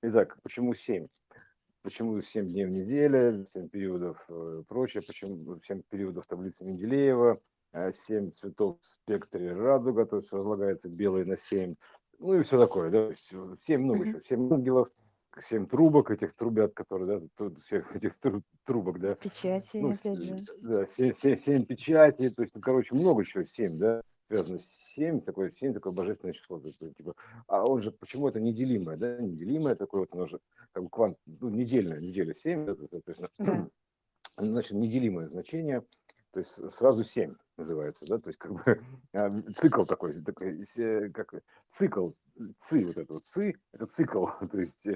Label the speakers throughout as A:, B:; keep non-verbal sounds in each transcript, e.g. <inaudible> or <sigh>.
A: Итак, почему 7? Почему 7 дней в неделю, 7 периодов э, прочее, почему 7 периодов таблицы Менделеева, 7 цветов в спектре радуга, то есть разлагается белый на 7, ну и все такое, да, 7 много еще, 7 ангелов, 7 трубок, этих трубят, которые, да, всех этих трубок, да.
B: Печати, ну, опять же.
A: Да, 7, 7, 7 печати, то есть, ну, короче, много еще, 7, да связано с 7, такое 7, такое божественное число. Типа, а он же, почему это неделимое, да, неделимое такое вот, оно же, как бы квант, ну, недельное, неделя 7, да, соответственно, да. <clears throat> значит, неделимое значение, то есть сразу 7 называется, да, то есть как бы <laughs> а, цикл такой, такой как цикл, ци, вот это вот ци, это цикл, <laughs> то есть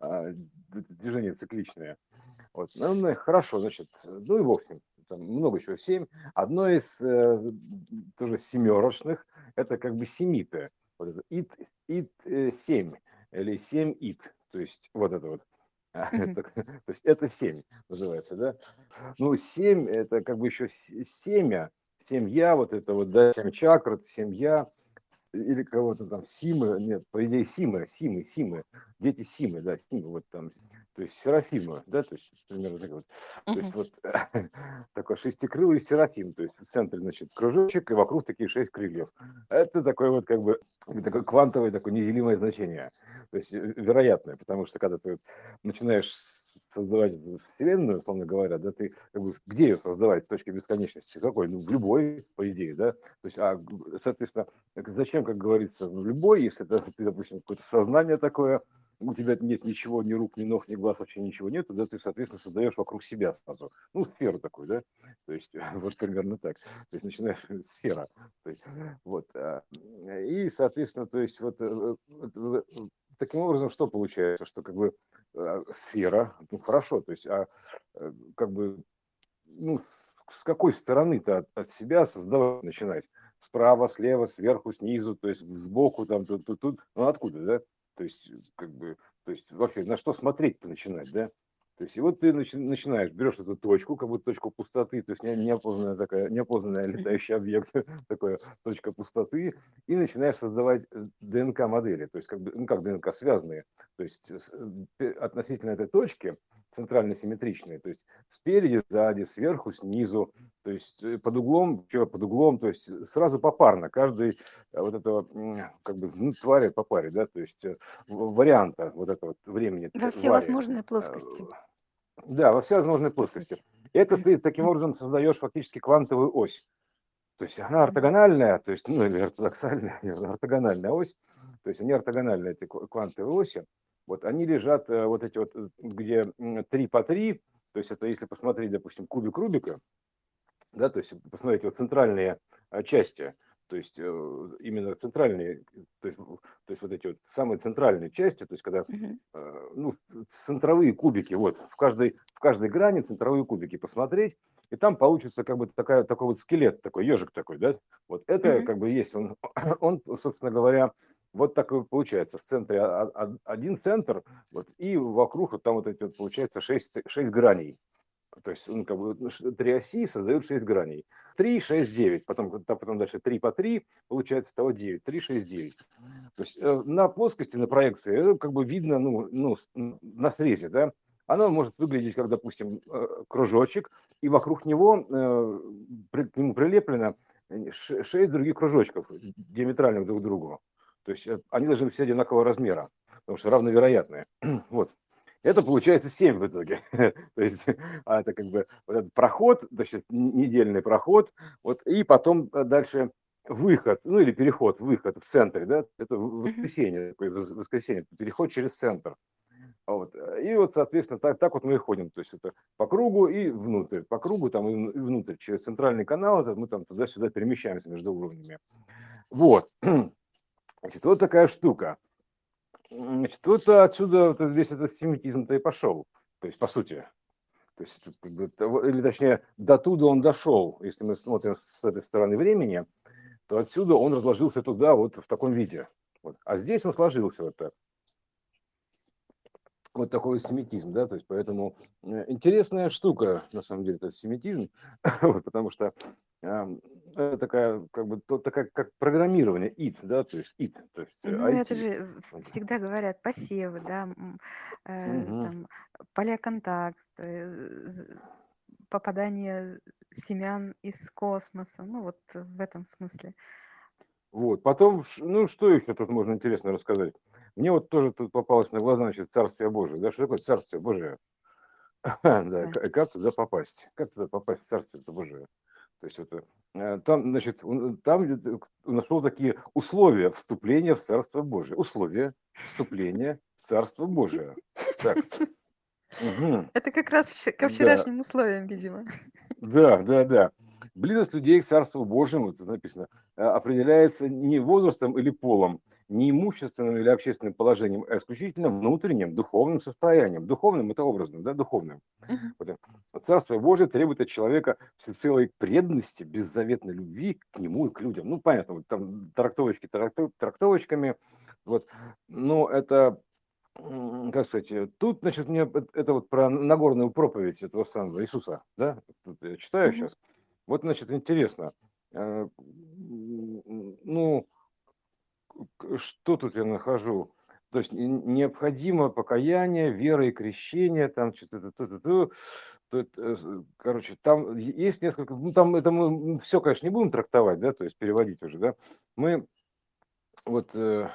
A: а, движение цикличное. Вот, ну, хорошо, значит, ну и ним там много чего, семь. Одно из э, тоже семерочных, это как бы семиты. Вот это ит, ит э, семь или семь ит, то есть вот это вот. <laughs> Это, то есть это семь называется, да? Ну, семь это как бы еще семя, семья, вот это вот, да, семь чакр, семья, или кого-то там Симы, нет, по идее Симы, Симы, Симы, дети Симы, да, Симы, вот там, то есть Серафима, да, то есть примерно так вот. То есть вот <laughs> такой шестикрылый Серафим, то есть в центре, значит, кружочек, и вокруг такие шесть крыльев. Это такое вот как бы, такое квантовое, такое неделимое значение, то есть э, вероятное, потому что когда ты вот начинаешь создавать Вселенную, условно говоря, да, ты как бы, где ее создавать с точки бесконечности? Какой? Ну, в любой, по идее, да. То есть, а, соответственно, зачем, как говорится, в любой, если это, ты, допустим, какое-то сознание такое, у тебя нет ничего, ни рук, ни ног, ни глаз, вообще ничего нет, тогда ты, соответственно, создаешь вокруг себя сразу. Ну, сферу такую, да, то есть <laughs> вот примерно так. То есть начинаешь <laughs> сфера. То есть, вот. А, и, соответственно, то есть вот э, таким образом что получается, что как бы а, сфера, ну хорошо, то есть, а э, как бы, ну, с какой стороны-то от, от себя создавать начинать? Справа, слева, сверху, снизу, то есть сбоку, там, тут, тут, тут, ну откуда, да? То есть, как бы, то есть вообще на что смотреть-то начинать, да? То есть, и вот ты начинаешь, берешь эту точку, как будто точку пустоты, то есть неопознанная такая, неопознанная <laughs> летающий объект, <laughs> такая точка пустоты, и начинаешь создавать э, ДНК-модели, то есть как бы, ну как ДНК, связанные, то есть э, относительно этой точки, центрально симметричные, то есть спереди, сзади, сверху, снизу, то есть э, под углом, под углом, то есть сразу попарно, каждый вот этого, как бы, ну, твари по паре, да, то есть варианта вот этого времени.
B: Во все возможные плоскости.
A: Да, во все возможные плоскости. Это ты таким образом создаешь фактически квантовую ось. То есть она ортогональная, то есть, ну, или ортодоксальная, <laughs> ортогональная ось, то есть они ортогональные, эти квантовые оси, вот они лежат, э, вот эти вот, э, где 3 по 3, то есть это если посмотреть, допустим, кубик Рубика, да, то есть посмотреть вот центральные э, части, то есть э, именно центральные, то есть, то есть вот эти вот самые центральные части, то есть когда ну, центровые кубики, вот в каждой, в каждой грани центровые кубики посмотреть, и там получится как бы такая, такой вот скелет, такой ежик такой, да, вот это как бы есть, он, <coughs> он, собственно говоря, вот так и получается. В центре один центр, вот, и вокруг вот там вот эти вот получается шесть, шесть граней. То есть ну, как бы, ну, три оси создают 6 граней. 3, 6, 9. Потом, потом дальше 3 по 3, получается того 9. 3, 6, 9. То есть э, на плоскости, на проекции, как бы видно ну, ну, на срезе, да, оно может выглядеть как, допустим, э, кружочек, и вокруг него, э, к нему прилеплено 6 других кружочков, диаметральных друг к другу. То есть они должны быть все одинакового размера, потому что равновероятные. <clears throat> Вот. Это получается 7 в итоге. <laughs> То есть а это как бы вот этот проход, значит, недельный проход, вот, и потом э, дальше выход, ну или переход, выход в центре, да, это воскресенье, воскресенье, переход через центр. Вот. И вот, соответственно, так, так вот мы и ходим. То есть это по кругу и внутрь. По кругу там и внутрь. Через центральный канал это мы там туда-сюда перемещаемся между уровнями. Вот. <clears throat> Значит, вот такая штука. Значит, вот отсюда весь этот семитизм-то и пошел. То есть, по сути. То есть, или точнее, до туда он дошел. Если мы смотрим с этой стороны времени, то отсюда он разложился туда вот в таком виде. Вот. А здесь он сложился вот так. Вот такой вот семитизм, да, то есть поэтому э, интересная штука, на самом деле, этот семитизм, <laughs> потому что это такая, как бы, то, такая, как программирование, it, да, то есть it, то есть
B: Ну, это же всегда говорят посевы, да, э,
A: Мгм.
B: там поля контакта, э, попадание семян из космоса, ну вот в этом смысле.
A: Вот. Потом, ну, что еще тут можно интересно рассказать? Мне вот тоже тут попалось на глаза, значит, Царствие Божие. Да, что такое Царствие Божие? <laughs> Да, как туда попасть? Как туда попасть в Царствие Божие? То есть это э, там, значит, там нашел такие условия вступления в Царство Божие. Условия вступления в Царство Божие. Так.
B: Угу. Это как раз ко вчерашним да. условиям, видимо.
A: Да, да, да. Близость людей к Царству Божьему, это написано, э, определяется не возрастом или полом, не имущественным или общественным положением, а исключительно внутренним духовным состоянием. Духовным это образным, да, духовным. Вот. Царство Божие требует от человека всецелой преданности, беззаветной любви к нему и к людям. Ну, понятно, вот там трактовочки трактовочками. Вот. Но это как сказать, тут, значит, мне это вот про Нагорную проповедь этого самого Иисуса, да, тут я читаю сейчас. Вот, значит, интересно, э, ну, что тут я нахожу? То есть необходимо покаяние, вера и крещение, там что-то, то, то, то, то, короче, там есть несколько, ну там это мы все, конечно, не будем трактовать, да, то есть переводить уже, да. Мы вот, э,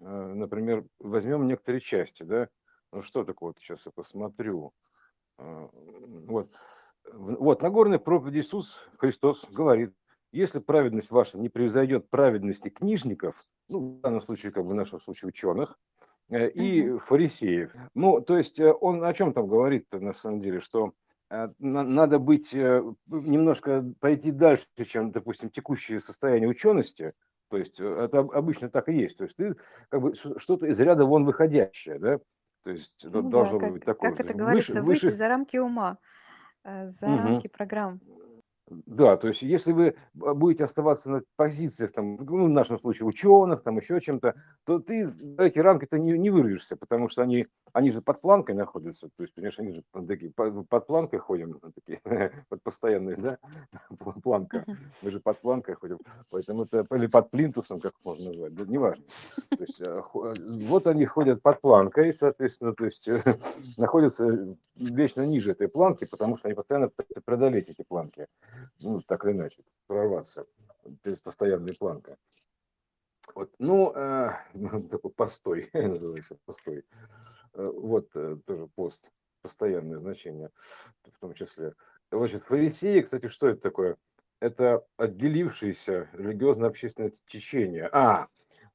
A: э, например, возьмем некоторые части, да. Ну что такое, вот сейчас я посмотрю. Э, вот, вот Нагорная проповедь Иисус Христос говорит, если праведность ваша не превзойдет праведности книжников, ну, в данном случае, как бы в нашем случае ученых, э, и угу. фарисеев. Ну, то есть э, он о чем там говорит на самом деле, что э, надо быть немножко пойти дальше, чем, допустим, текущее состояние учености. То есть это обычно так и есть. То есть ты как бы что-то из ряда вон выходящее, да? То есть
B: ну, должно да, как, быть такое. Как это говорится, выше, выйти выше... за рамки ума, за угу. рамки программ.
A: Да, то есть если вы будете оставаться на позициях, там, ну, в нашем случае, ученых, там, еще чем-то, то ты за эти рамки-то не, не вырвешься, потому что они, они же под планкой находятся, то есть, понимаешь, они же такие, под, планкой ходим, <laughs> такие, <laughs> под постоянной, да, <laughs> планка, мы же под планкой ходим, поэтому это, или под плинтусом, как можно назвать, да, неважно. То есть, э, вот они ходят под планкой, соответственно, то есть, находятся вечно ниже этой планки, потому что они постоянно преодолеть эти планки ну, так или иначе, прорваться без постоянной планка. Вот, ну, э, <laughs> постой, <laughs> называется постой. Э, вот э, тоже пост, постоянное значение в том числе. Значит, фарисеи, кстати, что это такое? Это отделившееся религиозно-общественное течение. А,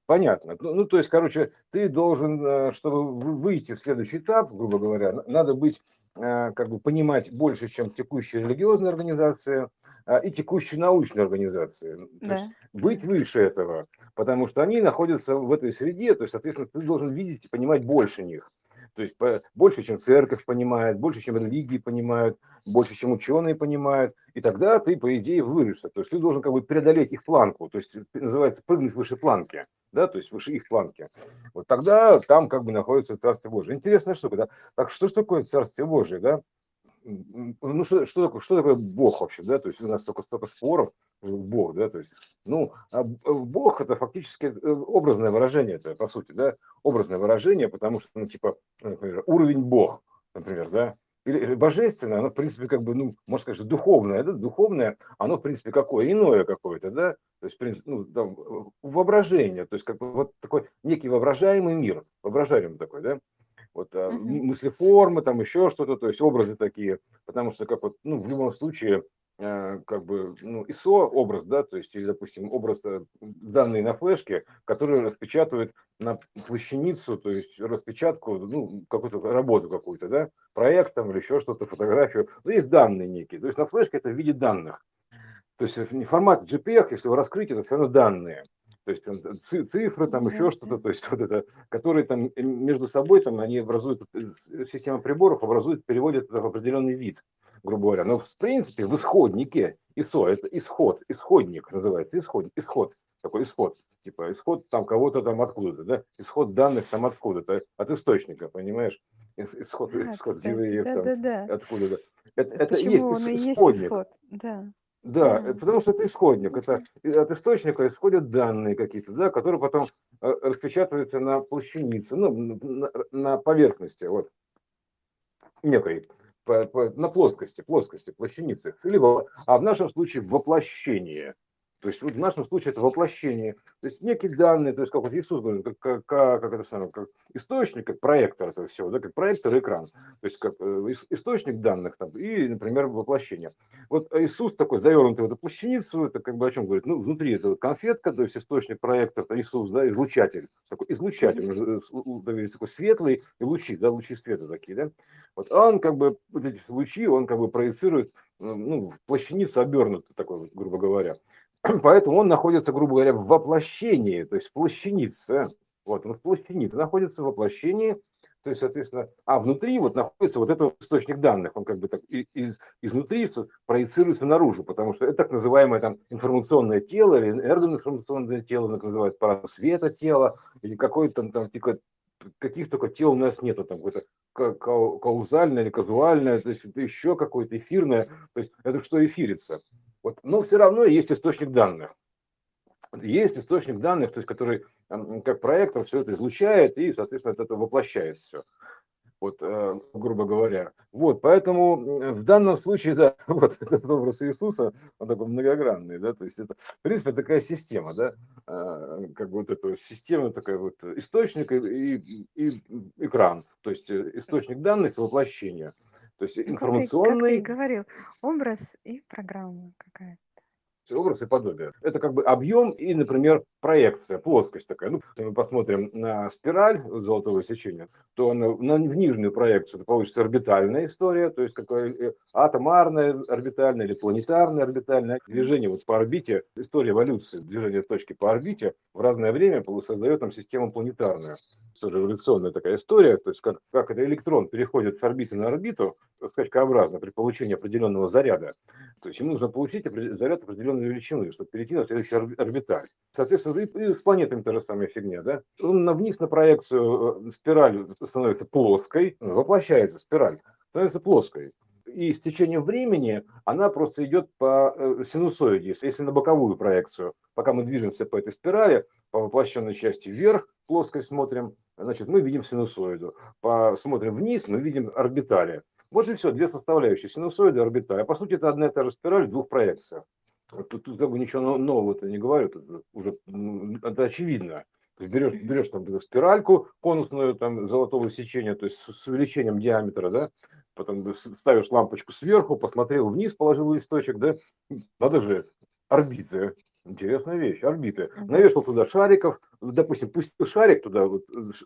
A: понятно. Ну, ну, то есть, короче, ты должен, э, чтобы выйти в следующий этап, грубо говоря, надо быть Э, как бы понимать больше, чем текущая религиозная организация а, и текущая научная организация. Ну, то да. есть быть выше этого, потому что они находятся в этой среде, то есть, соответственно, ты должен видеть и понимать больше них. То есть больше, чем церковь понимает, больше, чем религии понимают, больше, чем ученые понимают. И тогда ты, по идее, вырвешься. То есть ты должен как бы преодолеть их планку. То есть называется прыгнуть выше планки. Да, то есть выше их планки. Вот тогда там как бы находится Царствие Божие. Интересная штука, да? Так что же такое Царствие Божие, да? ну что, что, такое, что такое Бог вообще, да, то есть у нас столько, столько споров, Бог, да, то есть, ну, а Бог это фактически э, образное выражение, это по сути, да, образное выражение, потому что, ну, типа, например, уровень Бог, например, да, или божественное, оно, в принципе, как бы, ну, можно сказать, духовное, да, духовное, оно, в принципе, какое, иное какое-то, да, то есть, в принципе, ну, там, воображение, то есть, как бы, вот такой некий воображаемый мир, воображаемый такой, да, вот uh-huh. мыслеформы, там еще что-то, то есть образы такие, потому что как вот, ну, в любом случае, э, как бы, ну, ISO образ, да, то есть, или, допустим, образ, э, данные на флешке, которые распечатывают на плащаницу, то есть распечатку, ну, какую-то работу какую-то, да, проект там или еще что-то, фотографию, ну, есть данные некие, то есть на флешке это в виде данных. То есть формат JPEG, если его раскрыть, это все равно данные то есть там, цифры, там еще что-то, то есть вот это, которые там э, между собой, там они образуют, э, система приборов образует, переводит это в определенный вид, грубо говоря. Но в принципе в исходнике ИСО, это исход, исходник называется, исход, исход, такой исход, типа исход там кого-то там откуда-то, да, исход данных там откуда-то, от источника, понимаешь, исход,
B: да,
A: исход
B: кстати, евреев да,
A: там,
B: да, да.
A: откуда-то. Это,
B: это
A: есть,
B: он исходник. Есть исход, да.
A: Да, потому что это исходник. Это от источника исходят данные какие-то, да, которые потом э, распечатываются на плащанице, ну, на, на поверхности, вот, некой, по, по, на плоскости, плоскости, плащаницы. Либо, а в нашем случае воплощение – то есть вот в нашем случае это воплощение. То есть некие данные, то есть как вот Иисус говорит, как, как, как, это самое, как источник, как проектор этого всего, да, как проектор и экран. То есть как э, источник данных там, и, например, воплощение. Вот Иисус такой завернутый в эту плащаницу, это как бы о чем говорит? Ну, внутри это вот конфетка, то есть источник, проектор, это Иисус, да, излучатель. Такой излучатель, mm-hmm. такой светлый, и лучи, да, лучи света такие, да. Вот он как бы, вот эти лучи, он как бы проецирует, ну, в плащаницу обернутый такой, грубо говоря. <clears throat> Поэтому он находится, грубо говоря, в воплощении, то есть в плащанице. Вот, он в плащанице находится в воплощении, то есть, соответственно, а внутри вот находится вот этот источник данных, он как бы так из, изнутри проецируется наружу, потому что это так называемое там информационное тело или энергоинформационное тело, как называют парад света тело, или какое-то там, там каких только тел у нас нету, там какое-то каузальное или казуальное, то есть это еще какое-то эфирное, то есть это что эфирится. Вот, но все равно есть источник данных. Есть источник данных, то есть, который как проектор все это излучает и, соответственно, это воплощает все. Вот, э, грубо говоря. Вот, поэтому в данном случае, да, <laughs> вот этот образ Иисуса, он такой многогранный, да, то есть это, в принципе, такая система, да, э, как бы вот эта система такая вот источник и, и, и экран, то есть э, источник данных и воплощения. То есть информационный...
B: Как ты, как ты говорил, образ и программа какая-то
A: образ и подобие. Это как бы объем и, например, проекция, плоскость такая. Ну, если мы посмотрим на спираль золотого сечения, то на, на, в нижнюю проекцию это получится орбитальная история, то есть какая э, атомарная орбитальная или планетарная орбитальная. Движение вот по орбите, история эволюции, движение точки по орбите в разное время создает нам систему планетарную тоже эволюционная такая история, то есть как, как это электрон переходит с орбиты на орбиту, скачкообразно при получении определенного заряда. То есть ему нужно получить заряд определенной величины, чтобы перейти на следующий орбиталь. Соответственно, и, с планетами та же самая фигня, да? Он вниз на проекцию э, спираль становится плоской, воплощается спираль, становится плоской и с течением времени она просто идет по э, синусоиде. Если на боковую проекцию, пока мы движемся по этой спирали, по воплощенной части вверх, плоскость смотрим, значит, мы видим синусоиду. Посмотрим вниз, мы видим орбитали. Вот и все, две составляющие, синусоиды и орбитали. А по сути, это одна и та же спираль в двух проекциях. Тут, тут как бы ничего нового-то не говорю, тут уже это очевидно. Ты берешь, берешь там спиральку конусную, там золотого сечения, то есть с, с увеличением диаметра, да, потом ставишь лампочку сверху, посмотрел вниз, положил листочек, да, надо же, орбиты, Интересная вещь, орбиты. Навешал туда шариков, допустим, пустил шарик туда вот,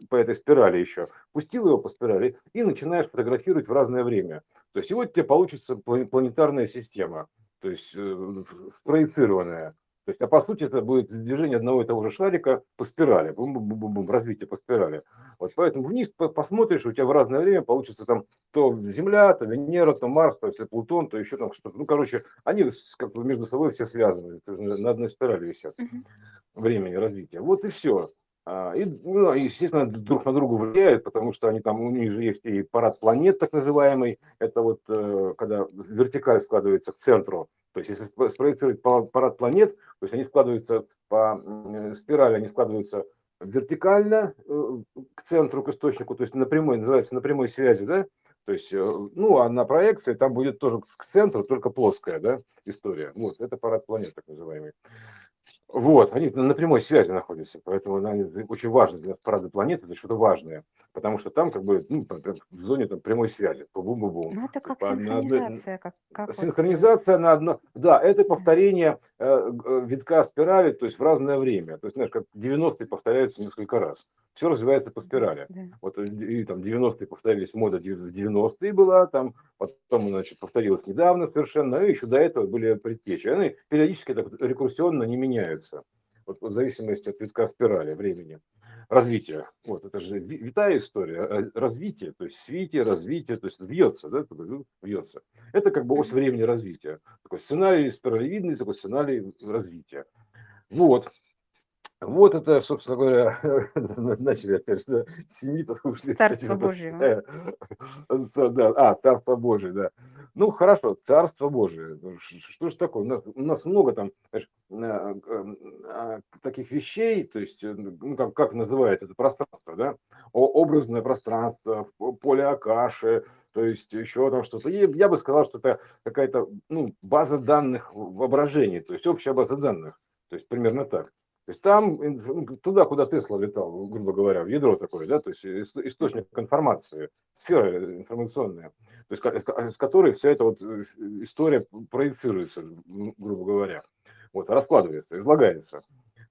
A: по этой спирали еще, пустил его по спирали и начинаешь фотографировать в разное время. То есть и вот тебе получится планетарная система, то есть э, проецированная. То есть, а по сути это будет движение одного и того же шарика по спирали, бум -бум -бум -бум, развитие по спирали. Вот поэтому вниз посмотришь, у тебя в разное время получится там то Земля, то Венера, то Марс, то если Плутон, то еще там что-то. Ну, короче, они как бы между собой все связаны, на одной спирали висят времени развития. Вот и все. А, и, ну, естественно, друг на друга влияют, потому что они там, у них же есть и парад планет, так называемый, это вот э, когда вертикаль складывается к центру, то есть если спроецировать парад планет, то есть они складываются по спирали, они складываются вертикально э, к центру, к источнику, то есть на прямой, называется на прямой связи, да, то есть, э, ну, а на проекции там будет тоже к центру, только плоская, да, история. Вот, это парад планет, так называемый. Вот, они на прямой связи находятся, поэтому они очень важно для парады планеты, это что-то важное, потому что там как бы ну, в зоне там, прямой связи, бум бум бум
B: Ну, это как по, синхронизация.
A: Как, как синхронизация вот... на одно, да, это повторение э, витка спирали, то есть в разное время, то есть, знаешь, как 90-е повторяются несколько раз, все развивается по спирали. Да. Вот и там 90-е повторились, мода 90-е была, там потом, значит, повторилась недавно совершенно, и еще до этого были предтечи. Они периодически так рекурсионно не меняются, вот, в зависимости от витка спирали времени развития. Вот, это же витая история, а, развитие, то есть свитие, развитие, то есть вьется, да, ну, вьется. Это как бы ось времени развития. Такой сценарий спиралевидный, такой сценарий развития. Вот. Вот это, собственно говоря, <laughs> начали опять да,
B: семитов. Царство Божие.
A: Да, а, Царство Божие, да. Ну, хорошо, Царство Божие. Ну, что же такое? У нас, у нас много там знаешь, а, а, таких вещей, то есть, э, ну, как, как называют это пространство, да? Образное пространство, поле Акаши, то есть еще там что-то. И я бы сказал, что это какая-то ну, база данных воображения, то есть общая база данных. То есть примерно так. То есть там, ну, туда, куда Тесла летал, грубо говоря, в ядро такое, да, то есть источник информации, сфера информационная, то есть с которой вся эта вот э, история проецируется, грубо говоря, вот, раскладывается, излагается.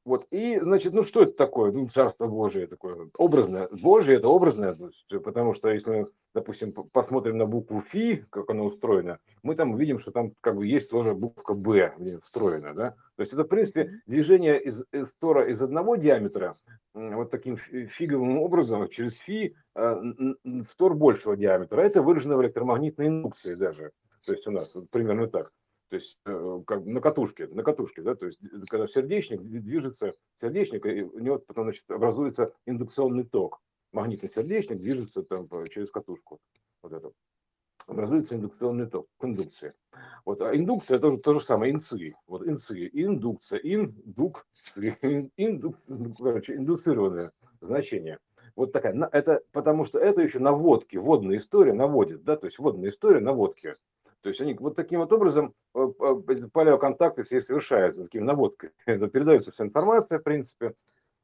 A: Вот, и, значит, ну что это такое? Ну, Царство Божие такое, образное. Божие это образное, потому что если, допустим, посмотрим на букву Фи, как она устроена, мы там увидим, что там как бы есть тоже буква Б встроена, да? То есть это, в принципе, движение из, из стора из одного диаметра, вот таким фиговым образом, через Фи, э, в тор большего диаметра. Это выражено в электромагнитной индукции даже. То есть у нас вот примерно так то есть э, как на катушке, на катушке, да, то есть э, когда сердечник движется, сердечник, и у него потом, значит, образуется индукционный ток. Магнитный сердечник движется там через катушку. Вот это. Образуется индукционный ток, индукция. Вот, а индукция тоже то же самое, инцы. Вот инцы, индукция, индук, <laughs> индук, короче, индуцированное значение. Вот такая, это потому что это еще наводки, водная история наводит, да, то есть водная история наводки. То есть они вот таким вот образом э, палеоконтакты все совершаются, таким наводкой. <laughs> Передается вся информация, в принципе.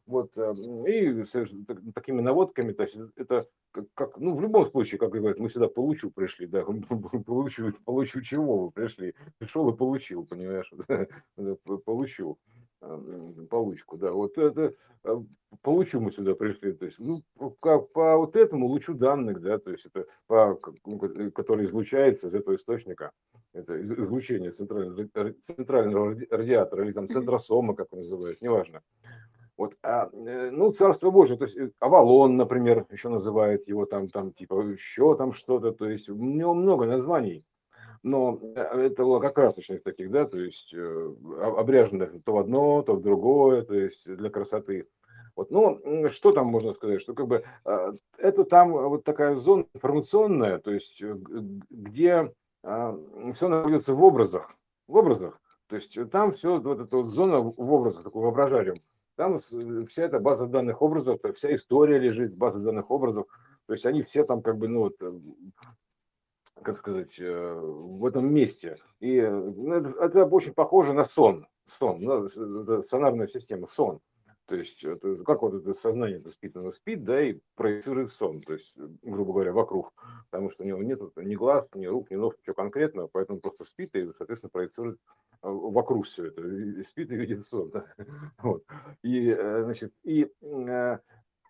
A: Вот, э, и такими наводками, то есть это как, ну, в любом случае, как говорят, мы сюда получу пришли, да, <laughs> получу, получу чего вы пришли, пришел и получил, понимаешь, <laughs> получу получку, да, вот это э, получу мы сюда пришли, то есть, ну, как по вот этому лучу данных, да, то есть это по, ну, который излучается из этого источника, это излучение центрального, центрального радиатора или там центросома, как он называют, неважно. Вот, а, э, ну, Царство Божие, то есть э, Авалон, например, еще называют его там, там, типа, еще там что-то, то есть у него много названий но э, это лакокрасочных таких, да, то есть э, обряженных то в одно, то в другое, то есть для красоты. Вот, ну, что там можно сказать, что как бы э, это там вот такая зона информационная, то есть где все находится в образах, в образах, то есть там все, вот эта вот зона в образах, такой воображариум, там вся эта база данных образов, вся история лежит в базе данных образов, то есть они все там как бы, ну вот, как сказать, э, в этом месте. И ну, это, очень похоже на сон. Сон, ну, сонарная система, сон. То есть, как вот это сознание это спит, оно спит, да, и проецирует сон, то есть, грубо говоря, вокруг. Потому что у него нет ни глаз, ни рук, ни ног, ничего конкретного, поэтому просто спит и, соответственно, проецирует э, вокруг все это. Спит и видит сон. Да? <laughs> Вот. И, э, значит, и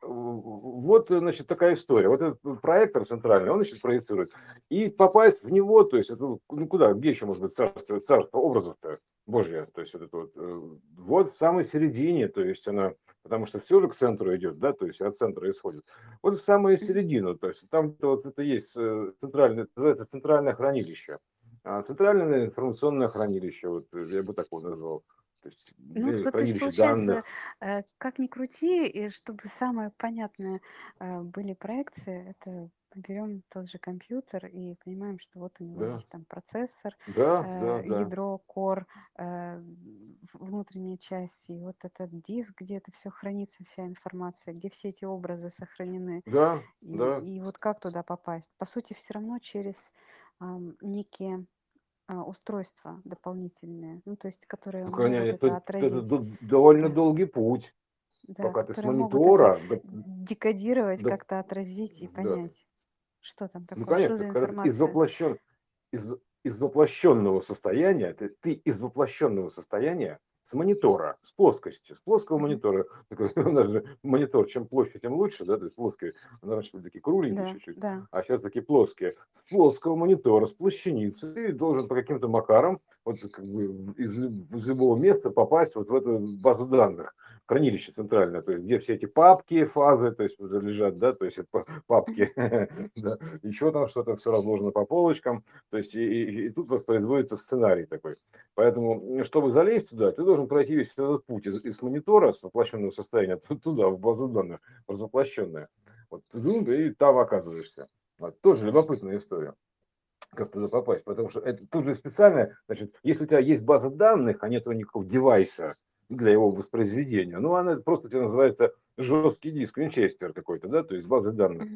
A: вот, значит, такая история. Вот этот проектор центральный, он, значит, проецирует. И попасть в него, то есть, это, ну куда, где еще может быть царство, царство образов-то Божье, то есть, вот это вот, э, вот в самой середине, то есть, она, потому что все же к центру идет, да, то есть, от центра исходит. Вот в самую середину, то есть, там вот это есть э, центральное, это центральное хранилище. А центральное информационное хранилище, вот я бы так его назвал.
B: То есть, ну, вот, то есть получается, данных. Э, как ни крути, и чтобы самые понятные э, были проекции, это берем тот же компьютер и понимаем, что вот у него да. есть там процессор,
A: да, э, да,
B: ядро, кор, э, внутренние части, вот этот диск, где это все хранится, вся информация, где все эти образы сохранены.
A: Да,
B: и,
A: да.
B: И вот как туда попасть? По сути, все равно через э, некие а, устройства дополнительные, ну, то есть которые
A: Ну,
B: могут
A: конечно,
B: это
A: это, это
B: отразить,
A: д- довольно
B: да,
A: долгий путь,
B: да,
A: пока ты с
B: могут это
A: монитора, да,
B: декодировать,
A: да,
B: как-то отразить и
A: да.
B: понять, что там
A: ну
B: такое, что
A: конечно,
B: за
A: когда из
B: информация.
A: воплощен, из, из воплощенного состояния, ты, ты из воплощенного состояния с монитора, с плоскости, с плоского монитора, <laughs> такой, у нас же монитор, чем площадь, тем лучше, да, то есть плоский, она раньше были такие кругленькие
B: Да,
A: чуть-чуть,
B: да.
A: а сейчас такие плоские, с плоского монитора, с площаницы, ты должен по каким-то макарам, вот как бы из, из любого места попасть вот в эту базу данных, хранилище центральное, то есть где все эти папки, фазы, то есть уже лежат, да, то есть это папки, <laughs> еще там что-то все разложено по полочкам, то есть и, тут воспроизводится сценарий такой. Поэтому, чтобы залезть туда, ты должен пройти весь этот путь из, монитора с воплощенного состояния <laughs> туда, в базу данных, воплощенное. Вот, и там оказываешься. Тоже любопытная история. как туда попасть, потому что это тут же специально, значит, если у тебя есть база данных, а нет никакого девайса для его воспроизведения, ну, она просто тебе называется жесткий диск, винчестер какой-то, да, то есть база данных.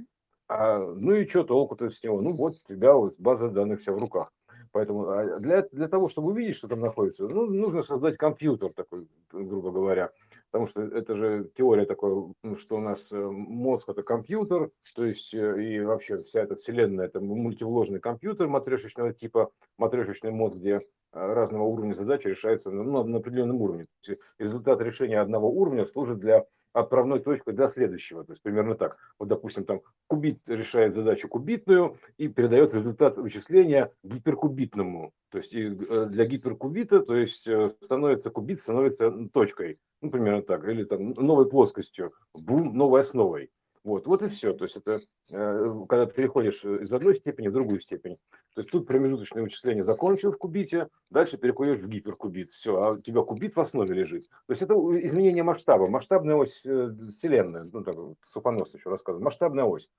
A: А, ну и что толку-то с него? Ну вот у тебя вот база данных вся в руках. Поэтому а, для, для того, чтобы увидеть, что там находится, ну, нужно создать компьютер такой, грубо говоря. Потому что это же теория такой, что у нас э, мозг это компьютер, то есть э, и вообще вся эта вселенная это мультивложный компьютер матрешечного типа, матрешечный мозг, где разного уровня задачи решаются ну, на определенном уровне. результат решения одного уровня служит для отправной точкой для следующего. То есть примерно так. Вот, допустим, там кубит решает задачу кубитную и передает результат вычисления гиперкубитному. То есть и э, для гиперкубита, то есть э, становится кубит, становится точкой. Ну, примерно так. Или там новой плоскостью, бум, новой основой. Вот, вот и все. То есть это э, когда ты переходишь из одной степени в другую степень. То есть тут промежуточное вычисление закончил в кубите, дальше переходишь в гиперкубит. Все, а у тебя кубит в основе лежит. То есть это изменение масштаба, масштабная ось э, Вселенной. Ну, так, Сухонос еще рассказывал. Масштабная ось.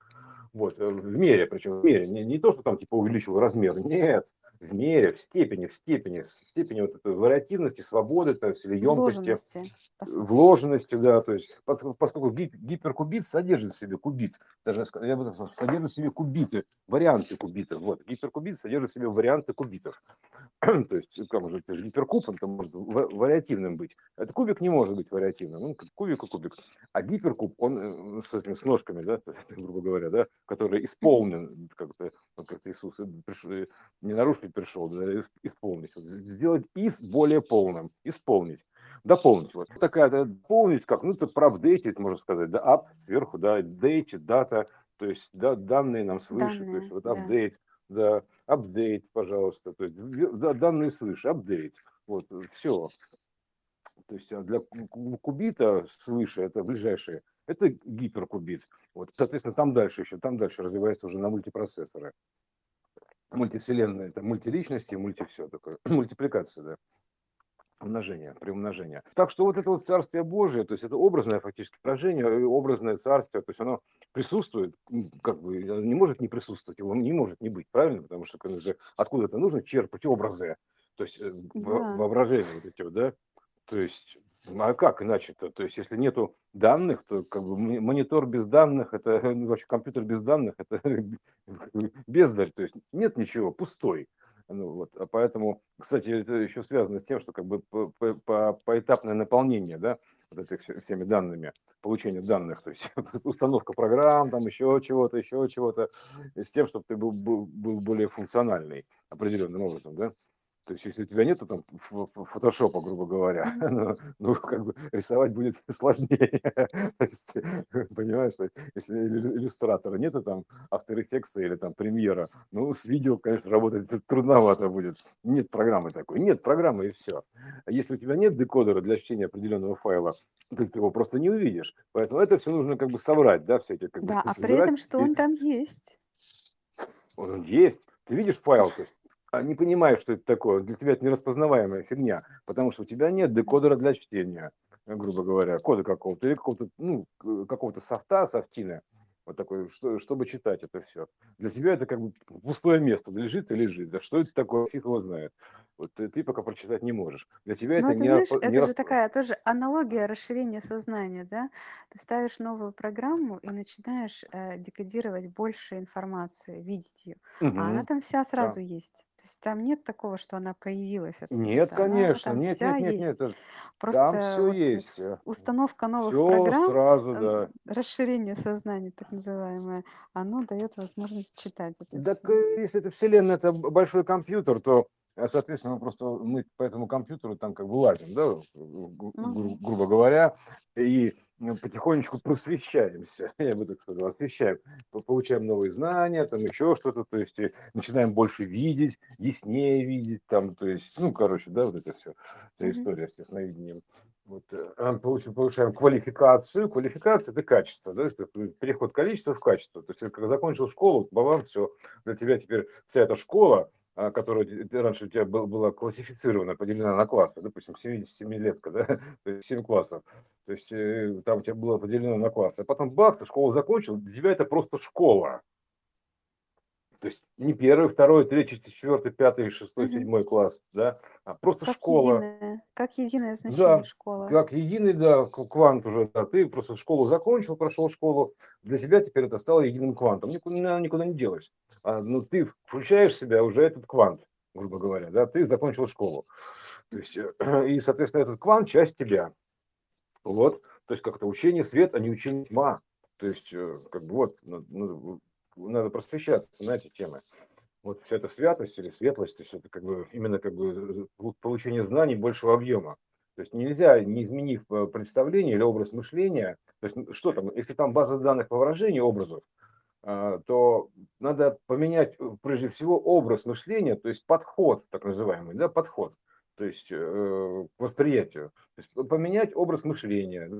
A: Вот, э, в мере, причем в мере. Не, не то, что там типа увеличил размер. Нет, в мере, в степени, в степени, в степени вот этой вариативности, свободы, то есть, или емкости, вложенности, вложенности, да, то есть, поскольку гиперкубит содержит в себе кубит, даже я бы сказал, содержит в себе кубиты, варианты кубитов, вот, гиперкубит содержит в себе варианты кубитов, <clears throat> то есть, как же, это же гиперкуб, он там может вариативным быть, это кубик не может быть вариативным, ну, кубик и кубик, а гиперкуб, он э, с этими, с ножками, да, <laughs> грубо говоря, да, который исполнен, как-то, как Иисус пришел, не нарушил пришел да, исполнить, вот, сделать из более полным, исполнить, дополнить. Вот такая да, дополнить, как, ну, это проапдейтить, можно сказать, да, up сверху, да, date, дата, то есть да, данные нам свыше, данные, то есть вот update, да, апдейт, пожалуйста, то есть да, данные свыше, апдейт, вот, все. То есть а для кубита свыше, это ближайшие, это гиперкубит. Вот, соответственно, там дальше еще, там дальше развивается уже на мультипроцессоры мультивселенная, это мультиличности, мульти все такое, <clears throat> мультипликация, да, умножение, приумножение. Так что вот это вот Царствие Божие, то есть это образное фактически выражение, образное царствие, то есть оно присутствует, как бы не может не присутствовать, его не может не быть, правильно? Потому что же откуда-то нужно черпать образы, то есть э, да. воображение вот эти вот, да, то есть а как иначе-то? То есть, если нету данных, то как бы монитор без данных, это ну, <laughs> вообще компьютер без данных, это <laughs> бездарь, то есть нет ничего, пустой. Ну, вот, а поэтому, кстати, это еще связано с тем, что как бы по, по, поэтапное наполнение, да, вот этих всеми данными, получение данных, то есть <laughs> установка программ, там еще чего-то, еще чего-то, с тем, чтобы ты был, был, был более функциональный определенным образом, да. То есть, если у тебя нету там фотошопа, грубо говоря, <laughs> ну, ну, как бы рисовать будет <laughs> сложнее. <laughs> То есть, понимаешь, что если иллюстратора нету там After Effects или там премьера, ну, с видео, конечно, работать трудновато будет. Нет программы такой. Нет программы и все. А если у тебя нет декодера для чтения определенного файла, ты его просто не увидишь. Поэтому это все нужно как бы собрать, да, все эти как
B: Да, бы, а при этом что он там есть?
A: Он есть. Ты видишь файл, то есть не понимаешь, что это такое. Для тебя это нераспознаваемая фигня, потому что у тебя нет декодера для чтения, грубо говоря, кода какого-то, или какого-то, ну, какого-то софта, софтина, вот такой, что, чтобы читать это все. Для тебя это как бы пустое место, лежит и лежит. Да что это такое, фиг его знает. Вот ты, ты пока прочитать не можешь. Для тебя
B: ну,
A: это
B: ты
A: не,
B: знаешь,
A: не
B: это же такая тоже аналогия расширения сознания, да? Ты ставишь новую программу и начинаешь э, декодировать больше информации, видеть ее, угу. а она там вся сразу да. есть. То есть там нет такого, что она появилась.
A: Нет, конечно, нет, нет, нет, нет, нет. Просто там все вот есть. Э,
B: установка новых все программ, сразу, да. расширение сознания, так называемое, оно дает возможность читать это.
A: Так все. Э, если это вселенная, это большой компьютер, то э, соответственно, просто мы по этому компьютеру там как бы лазим, да, гру- гру- грубо говоря, и потихонечку просвещаемся, <laughs> я бы так сказал, освещаем, получаем новые знания, там еще что-то, то есть начинаем больше видеть, яснее видеть, там, то есть, ну, короче, да, вот это все, эта история с ясновидением. Вот, э, получаем, получаем квалификацию, квалификация – это качество, да, это переход количества в качество, то есть, когда закончил школу, бабам, все, для тебя теперь вся эта школа, а, которая раньше у тебя была классифицирована, поделена на классы, допустим, 77-летка, да, <laughs> то есть 7 классов, то есть э, там у тебя было поделено на классы, а потом бах, ты школу закончил, для тебя это просто школа. То есть не первый, второй, третий, четвертый, пятый, шестой, угу. седьмой класс, да, а просто
B: как
A: школа.
B: Единое, как единое значение
A: да,
B: школа.
A: Как единый, да, квант уже, да, ты просто школу закончил, прошел школу, для себя теперь это стало единым квантом, никуда, никуда не делась. А, ну, ты включаешь в себя уже этот квант, грубо говоря, да, ты закончил школу. То есть, <clears throat> и, соответственно, этот квант – часть тебя. Вот, то есть, как-то учение свет, а не учение тьма. То есть, э, как бы вот, ну, надо просвещаться на эти темы. Вот вся эта святость или светлость, то есть это как бы именно как бы получение знаний большего объема. То есть нельзя, не изменив э, представление или образ мышления, то есть что там, если там база данных по выражению образов, а, то надо поменять э, прежде всего образ мышления, то есть подход, так называемый, да, подход, то есть э, к восприятию. То есть поменять образ мышления,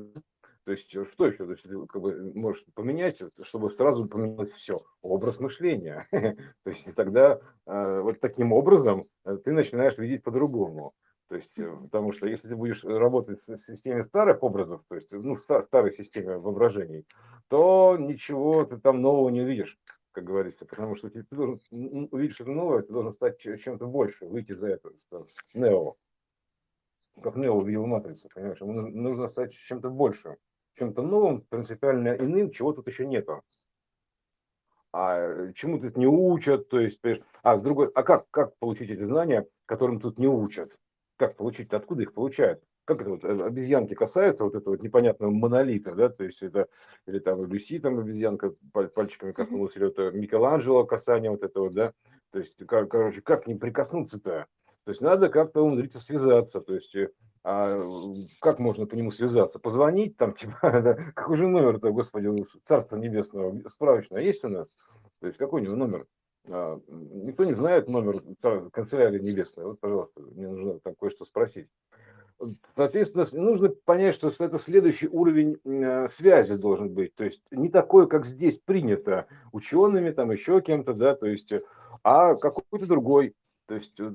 A: то есть э, что еще? То есть, как бы, можешь поменять, чтобы сразу поменялось все. Образ мышления. <laughs> То есть тогда э, вот таким образом э, ты начинаешь видеть по-другому. То есть, потому что если ты будешь работать в системе старых образов, то есть, ну, в старой системе воображений, то ничего ты там нового не увидишь, как говорится, потому что ты, должен увидеть что-то новое, ты должен стать чем-то больше, выйти за это, нео. Как нео увидел матрицу, понимаешь, ему нужно стать чем-то большим чем-то новым, принципиально иным, чего тут еще нету. А чему тут не учат, то есть, а с другой, а как, как получить эти знания, которым тут не учат? Как получить, откуда их получают? Как это вот э, обезьянки касаются вот этого вот непонятного монолита, да, то есть это, или там Люси там обезьянка пальчиками коснулась, или это Микеланджело касание вот этого, да, то есть, короче, как не прикоснуться-то? То есть надо как-то умудриться связаться, то есть э, а как можно по нему связаться? Позвонить там, <laughs> типа, да, какой же номер-то, господи, Царства Небесного, справочное есть у нас? То есть какой у него номер? А, никто не знает номер канцелярии небесной. Вот, пожалуйста, мне нужно там кое-что спросить. Соответственно, нужно понять, что это следующий уровень э, связи должен быть. То есть не такой, как здесь принято учеными, там еще кем-то, да, то есть, а какой-то другой. То есть, э,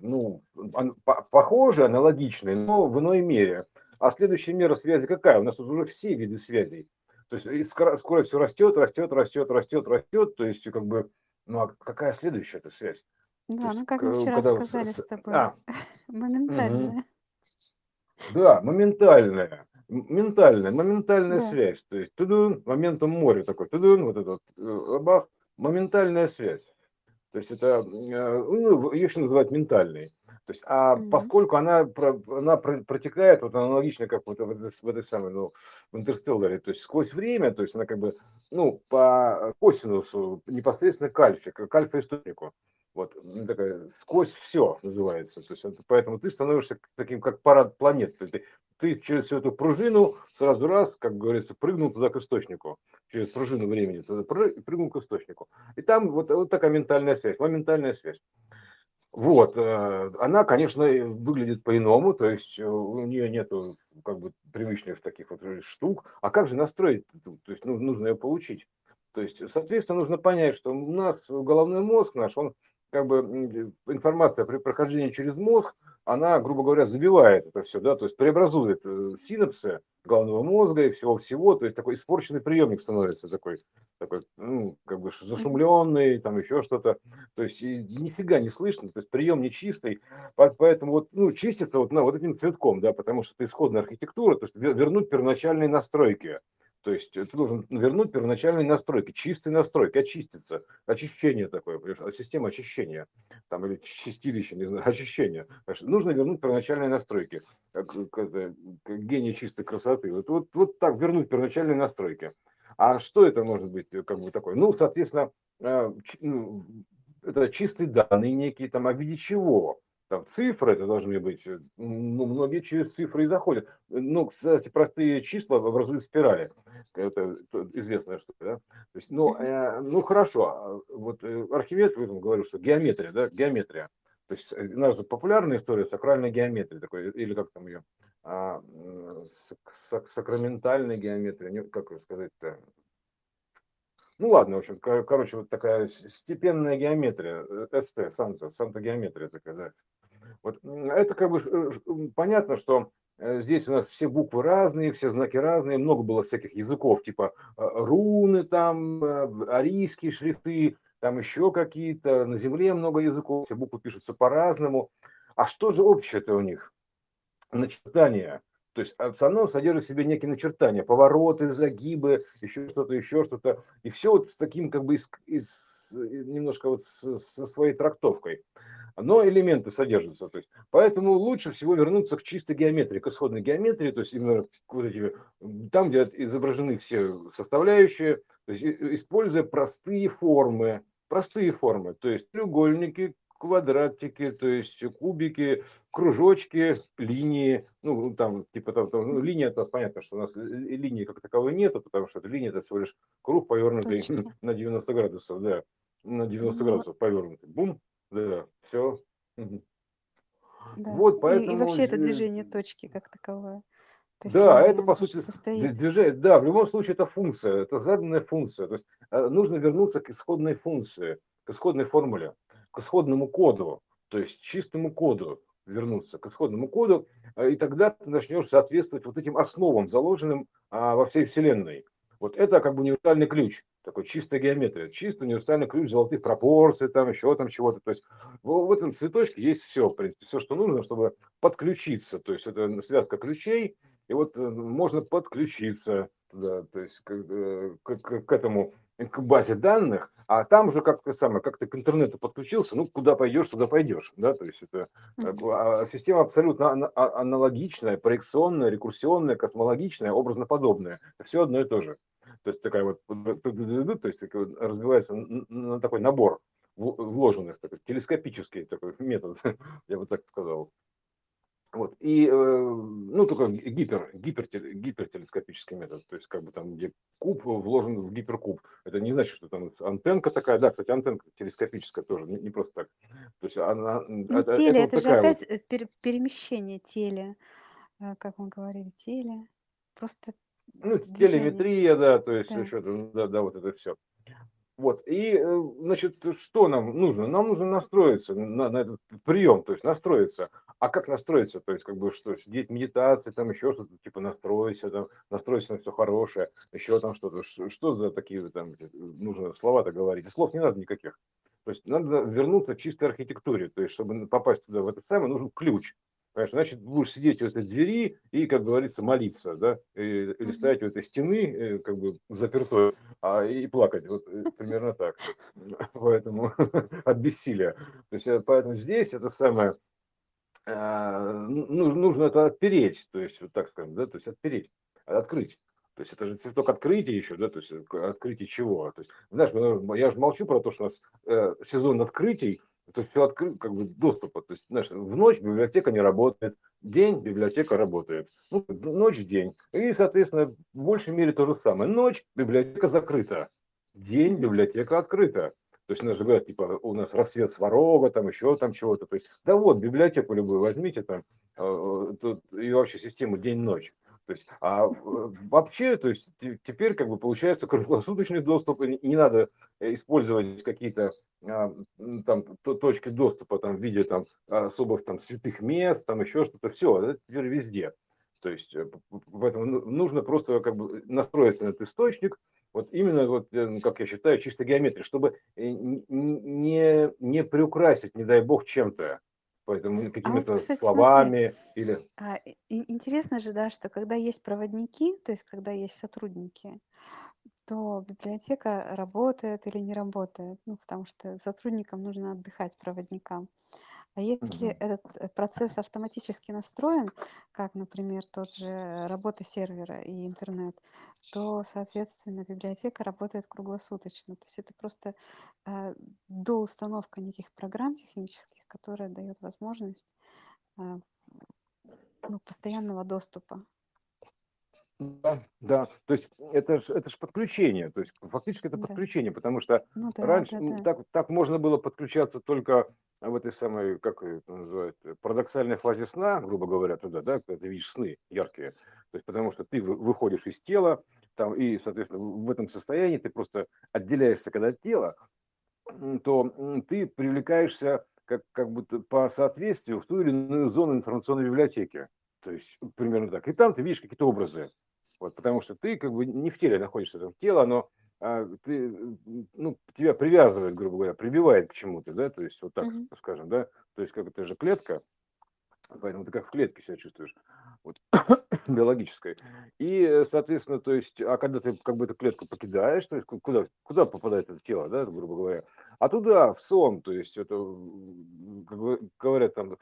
A: ну, похожие, аналогичные, но в иной мере. А следующая мера связи какая? У нас тут уже все виды связей. То есть скоро, скоро все растет, растет, растет, растет, растет. То есть, как бы, ну а какая следующая эта связь?
B: Да, есть, ну как мы вчера когда... сказали с тобой, а. <laughs> моментальная. Угу.
A: Да, моментальная. Ментальная, моментальная да. связь. То есть, тудун, моментом моря такой, тудун, вот этот, э, бах, моментальная связь. То есть это, э, ну, ее еще называют ментальной. То есть, а mm-hmm. поскольку она, она протекает вот аналогично, как вот в этой, в этой самой, ну, в интерстелларе, то есть сквозь время, то есть она как бы, ну, по косинусу непосредственно к альфе, к альфа-источнику. Вот, такая, сквозь все называется. То есть, поэтому ты становишься таким, как парад планет. Ты, ты через всю эту пружину сразу раз, как говорится, прыгнул туда к источнику. Через пружину времени туда прыгнул к источнику. И там вот, вот такая ментальная связь, моментальная связь. Вот, э, она, конечно, выглядит по-иному, то есть у нее нету как бы привычных таких вот штук. А как же настроить? То есть ну, нужно ее получить. То есть, соответственно, нужно понять, что у нас головной мозг наш, он как бы информация при прохождении через мозг, она, грубо говоря, забивает это все, да, то есть преобразует э, синапсы головного мозга и всего-всего, то есть такой испорченный приемник становится такой, такой, ну, как бы зашумленный, там еще что-то, то есть нифига не слышно, то есть прием нечистый, поэтому вот, ну, чистится вот, на, вот этим цветком, да, потому что это исходная архитектура, то есть вернуть первоначальные настройки, то есть ты должен вернуть первоначальные настройки, чистые настройки, очиститься, очищение такое, система очищения, там, или чистилище, не знаю, <laughs> очищение. Нужно вернуть первоначальные настройки, как, как, как гений чистой красоты. Вот, вот, вот так вернуть первоначальные настройки. А что это может быть, как бы такое? Ну, соответственно, э, ну, это чистые данные некие, там, а в виде чего? Там цифры это должны быть, э, ну, многие через цифры и заходят. Ну, кстати, простые числа образуют спирали. Это известная штука, да? То есть, ну, э, ну хорошо, а вот э, Архимед говорил, что геометрия, да, геометрия. То есть у нас популярная история сакральная геометрия, такой, или как там ее, а, сак, сакраментальная геометрия, как сказать-то, ну ладно, в общем, короче, вот такая степенная геометрия, СТ, Санта, Санта геометрия такая, да. Вот это как бы э, понятно, что э, здесь у нас все буквы разные, все знаки разные, много было всяких языков, типа э, руны там, арийские шрифты, там еще какие-то, на Земле много языков, все буквы пишутся по-разному. А что же общее-то у них? Начертания. То есть оно содержит в себе некие начертания, повороты, загибы, еще что-то, еще что-то. И все вот с таким как бы из, из, немножко вот со, со своей трактовкой. Но элементы содержатся. То есть, поэтому лучше всего вернуться к чистой геометрии, к исходной геометрии, то есть именно вот эти, там, где изображены все составляющие, то есть используя простые формы, простые формы, то есть треугольники, квадратики, то есть кубики, кружочки, линии, ну, там, типа, там, там ну, линия, это понятно, что у нас линии как таковой нет, потому что линия, это всего лишь круг, повернутый Точно. на 90 градусов, да, на 90 ну, градусов повернутый, бум, да, все.
B: Да. Вот поэтому... И, и вообще это движение точки как таковое.
A: То да, это по сути состоит. движение. Да, в любом случае это функция, это заданная функция. То есть э, нужно вернуться к исходной функции, к исходной формуле, к исходному коду, то есть чистому коду вернуться к исходному коду, э, и тогда ты начнешь соответствовать вот этим основам, заложенным а, во всей Вселенной. Вот это как бы универсальный ключ, такой чистая геометрия, чистый универсальный ключ золотых пропорций, там еще там чего-то. То есть в, в этом цветочке есть все, в принципе, все, что нужно, чтобы подключиться. То есть это связка ключей, и вот э, можно подключиться туда, то есть к, э, к, к, к этому к базе данных, а там уже как то самое, как ты к интернету подключился, ну куда пойдешь, туда пойдешь, да, то есть это а, система абсолютно а, аналогичная, проекционная, рекурсионная, космологичная, образно подобная, все одно и то же. То есть такая вот, то есть разбивается на такой набор вложенных, такой телескопический такой метод, <laughs> я бы так сказал. Вот. И, э, ну, только гипер, гипер, гипертелескопический метод, то есть как бы там, где куб вложен в гиперкуб. Это не значит, что там антенка такая, да, кстати, антенка телескопическая тоже, не, не просто так. То есть она...
B: Ну, это, теле, это, это же опять вот... Э, перемещение теле, э, как мы говорили, теле, просто
A: ну, телеметрия, да, то есть да. еще, да, да, вот это все. Вот, и, э, значит, что нам нужно? Нам нужно настроиться на, на этот прием, то есть настроиться. А как настроиться? То есть, как бы, что, сидеть медитации, там еще что-то, типа, настройся, там, настройся на все хорошее, еще там что-то. Что, что за такие, там, нужно слова-то говорить? Слов не надо никаких. То есть, надо вернуться к чистой архитектуре. То есть, чтобы попасть туда, в этот самый, нужен ключ. Понимаешь, значит, будешь сидеть у этой двери и, как говорится, молиться, да, или стоять у этой стены, э, как бы запертой, а, и плакать, вот э, примерно так. <laughs> Поэтому <laughs> от бессилия. То есть, э, поэтому здесь это самое, а, ну, нужно это отпереть, то есть, вот так скажем, да, то есть отпереть, открыть. То есть это же цветок открытия еще, да, то есть открытие чего? То есть, знаешь, я же молчу про то, что у нас э, сезон открытий, то есть все открыто, как бы доступа. То есть, знаешь, в ночь библиотека не работает, день библиотека работает. Ну, ночь, день. И, соответственно, в большей мере то же самое. Ночь библиотека закрыта, день библиотека открыта. То есть, даже говорят, типа, у нас рассвет сварога, там еще там чего-то. То есть, да вот, библиотеку любую возьмите, там, э, тут, и вообще систему день-ночь. То есть, а вообще, то есть теперь как бы получается круглосуточный доступ, не надо использовать какие-то а, там точки доступа там в виде там особых там святых мест, там еще что-то, все, это теперь везде. То есть э, поэтому ну, нужно просто как бы настроить этот источник, вот именно вот, э, как я считаю, чисто геометрия, чтобы э, не, не приукрасить, не дай бог, чем-то поэтому
B: А
A: какими-то вот, кстати, смотри, словами или...
B: а, интересно же, да, что когда есть проводники, то есть когда есть сотрудники, то библиотека работает или не работает, ну, потому что сотрудникам нужно отдыхать, проводникам. А если Мгм. этот э, процесс автоматически настроен, как, например, тот же работа сервера и интернет, то, соответственно, библиотека работает круглосуточно. То есть это просто э, доустановка неких программ технических, которая дает возможность э, ну, постоянного доступа.
A: Да, да, то есть это же это ж подключение, то есть фактически это Да. подключение, потому что Ну да, раньше да, да. так, так можно было подключаться только в этой самой, как это называют, парадоксальной фазе сна, грубо говоря, туда, да, когда ты видишь сны яркие, то есть потому что ты выходишь из тела, там, и, соответственно, в этом состоянии ты просто отделяешься когда от тела, то ты привлекаешься как, как будто по соответствию в ту или иную зону информационной библиотеки. То есть примерно так. И там ты видишь какие-то образы. Вот, потому что ты как бы не в теле находишься, там тело, оно а, ты, ну, тебя привязывает, грубо говоря, прибивает к чему-то, да, то есть вот так, mm-hmm. скажем, да, то есть как это же клетка, поэтому ты как в клетке себя чувствуешь, вот, <coughs> биологической. И, соответственно, то есть, а когда ты как бы эту клетку покидаешь, то есть куда, куда попадает это тело, да, грубо говоря, а туда, в сон, то есть это, как говорят, там,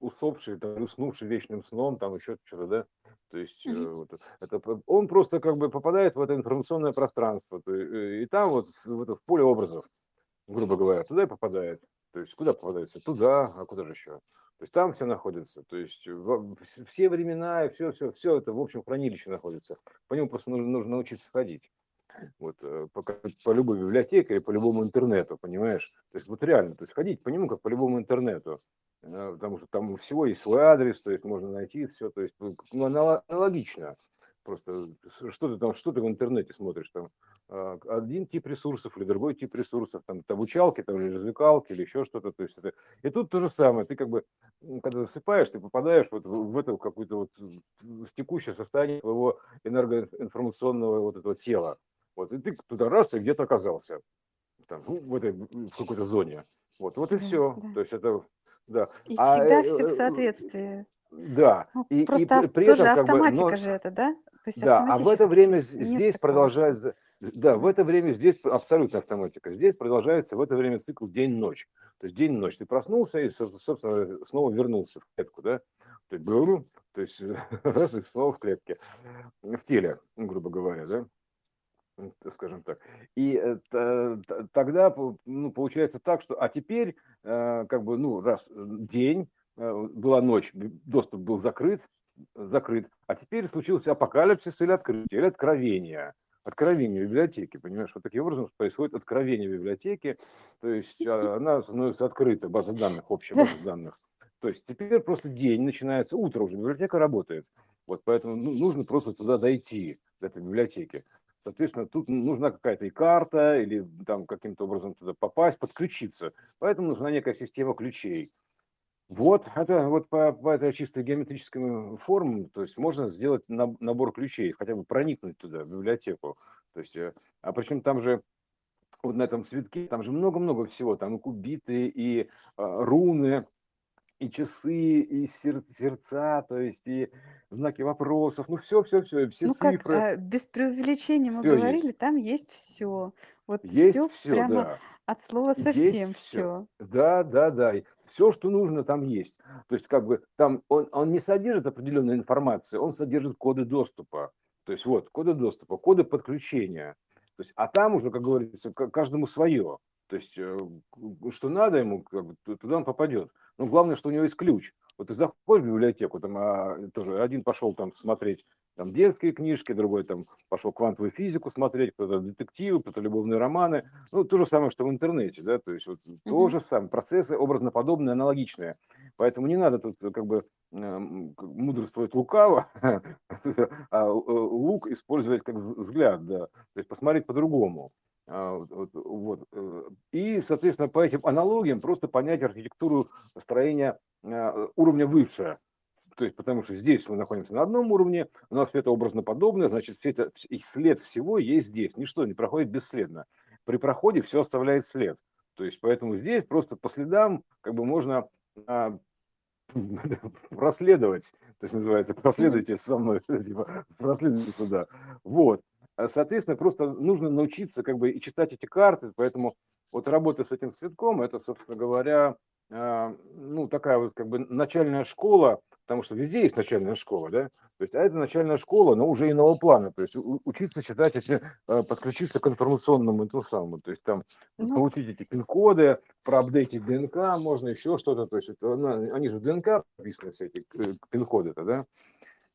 A: усопший, там, уснувший вечным сном, там еще что-то, да, то есть mm-hmm. вот, это, он просто как бы попадает в это информационное пространство, то, и, и там вот в, это, в поле образов, грубо говоря, туда и попадает. То есть куда попадается? Туда, а куда же еще? То есть там все находится. То есть все времена и все, все, все это в общем хранилище находится. По нему просто нужно, нужно научиться ходить. Вот э, по, по любой библиотеке или по любому интернету, понимаешь? То есть вот реально, то есть ходить по нему как по любому интернету. Э, потому что там всего есть свой адрес, то есть можно найти все, то есть ну, ну аналогично. Просто что ты там, что ты в интернете смотришь, там а, один тип ресурсов или другой тип ресурсов, там, это обучалки, там, или развлекалки, или еще что-то. То есть это... И тут то же самое, ты как бы, когда засыпаешь, ты попадаешь вот в это какое-то вот в текущее состояние твоего энергоинформационного вот этого тела. Вот, и ты туда раз и где-то оказался, там, в этой в какой-то зоне. Вот, вот и все. Да. То есть это да.
B: И а, всегда все в э, соответствии.
A: Да.
B: Ну, и, просто и при тоже этом, автоматика как бы, но, же это, да?
A: Есть да, а в это время здесь такого. продолжается, да, в это время здесь абсолютно автоматика. Здесь продолжается в это время цикл день-ночь. То есть день-ночь. Ты проснулся и, собственно, снова вернулся в клетку, да? То есть, то есть <laughs> раз и снова в клетке, в теле, грубо говоря, да? скажем так. И э, тогда ну, получается так, что а теперь э, как бы ну раз день э, была ночь, доступ был закрыт, закрыт, а теперь случился апокалипсис или открытие, или откровение. Откровение библиотеки, понимаешь, вот таким образом происходит откровение библиотеки, то есть а, <laughs> она становится открыта, база данных, общая база данных. То есть теперь просто день начинается, утро уже, библиотека работает. Вот поэтому ну, нужно просто туда дойти, до этой библиотеки. Соответственно, тут нужна какая-то и карта, или там каким-то образом туда попасть, подключиться. Поэтому нужна некая система ключей. Вот, это вот по, по этой чисто геометрическим формам, то есть можно сделать набор ключей, хотя бы проникнуть туда, в библиотеку. То есть, э, а причем там же вот на этом цветке, там же много-много всего, там и кубиты, и а, руны, и часы, и сер- сердца, то есть и знаки вопросов, ну все, все, все, все
B: Ну как,
A: цифры,
B: э, без преувеличения мы
A: все
B: говорили,
A: есть.
B: там есть все. Вот
A: Есть
B: все
A: все,
B: прямо
A: да.
B: от слова
A: Есть
B: совсем
A: все.
B: все.
A: Да, да, да. Все, что нужно, там есть. То есть, как бы там он, он не содержит определенной информации, он содержит коды доступа. То есть, вот, коды доступа, коды подключения. То есть, а там уже, как говорится, каждому свое. То есть, э, что надо ему, как бы, туда он попадет. Но главное, что у него есть ключ. Вот ты заходишь в библиотеку, там а, тоже один пошел там смотреть там детские книжки, другой там пошел квантовую физику смотреть, кто-то детективы, кто-то любовные романы. Ну, то же самое, что в интернете, да, то есть вот mm-hmm. то же самое, процессы образно подобные, аналогичные. Поэтому не надо тут как бы мудрствовать лукаво, <laughs> а э, лук использовать как взгляд, да, то есть посмотреть по-другому. А, вот, вот. Э, и, соответственно, по этим аналогиям просто понять архитектуру строения а, уровня выше. То есть, потому что здесь мы находимся на одном уровне, у нас все это образно подобное, значит, все это, и след всего есть здесь. Ничто не проходит бесследно. При проходе все оставляет след. То есть, поэтому здесь просто по следам как бы можно а, <laughs> проследовать, то есть называется, проследуйте со мной, <laughs> типа, проследуйте туда. Вот. А, соответственно, просто нужно научиться как бы и читать эти карты, поэтому вот работа с этим цветком, это, собственно говоря, а, ну, такая вот как бы начальная школа, потому что везде есть начальная школа, да, то есть, а это начальная школа, но уже иного плана, то есть учиться читать эти, а, подключиться к информационному этому самому, то есть там ну, получить эти пин-коды, проапдейтить ДНК, можно еще что-то, то есть это, они же в ДНК прописаны все эти э, пин-коды-то, да,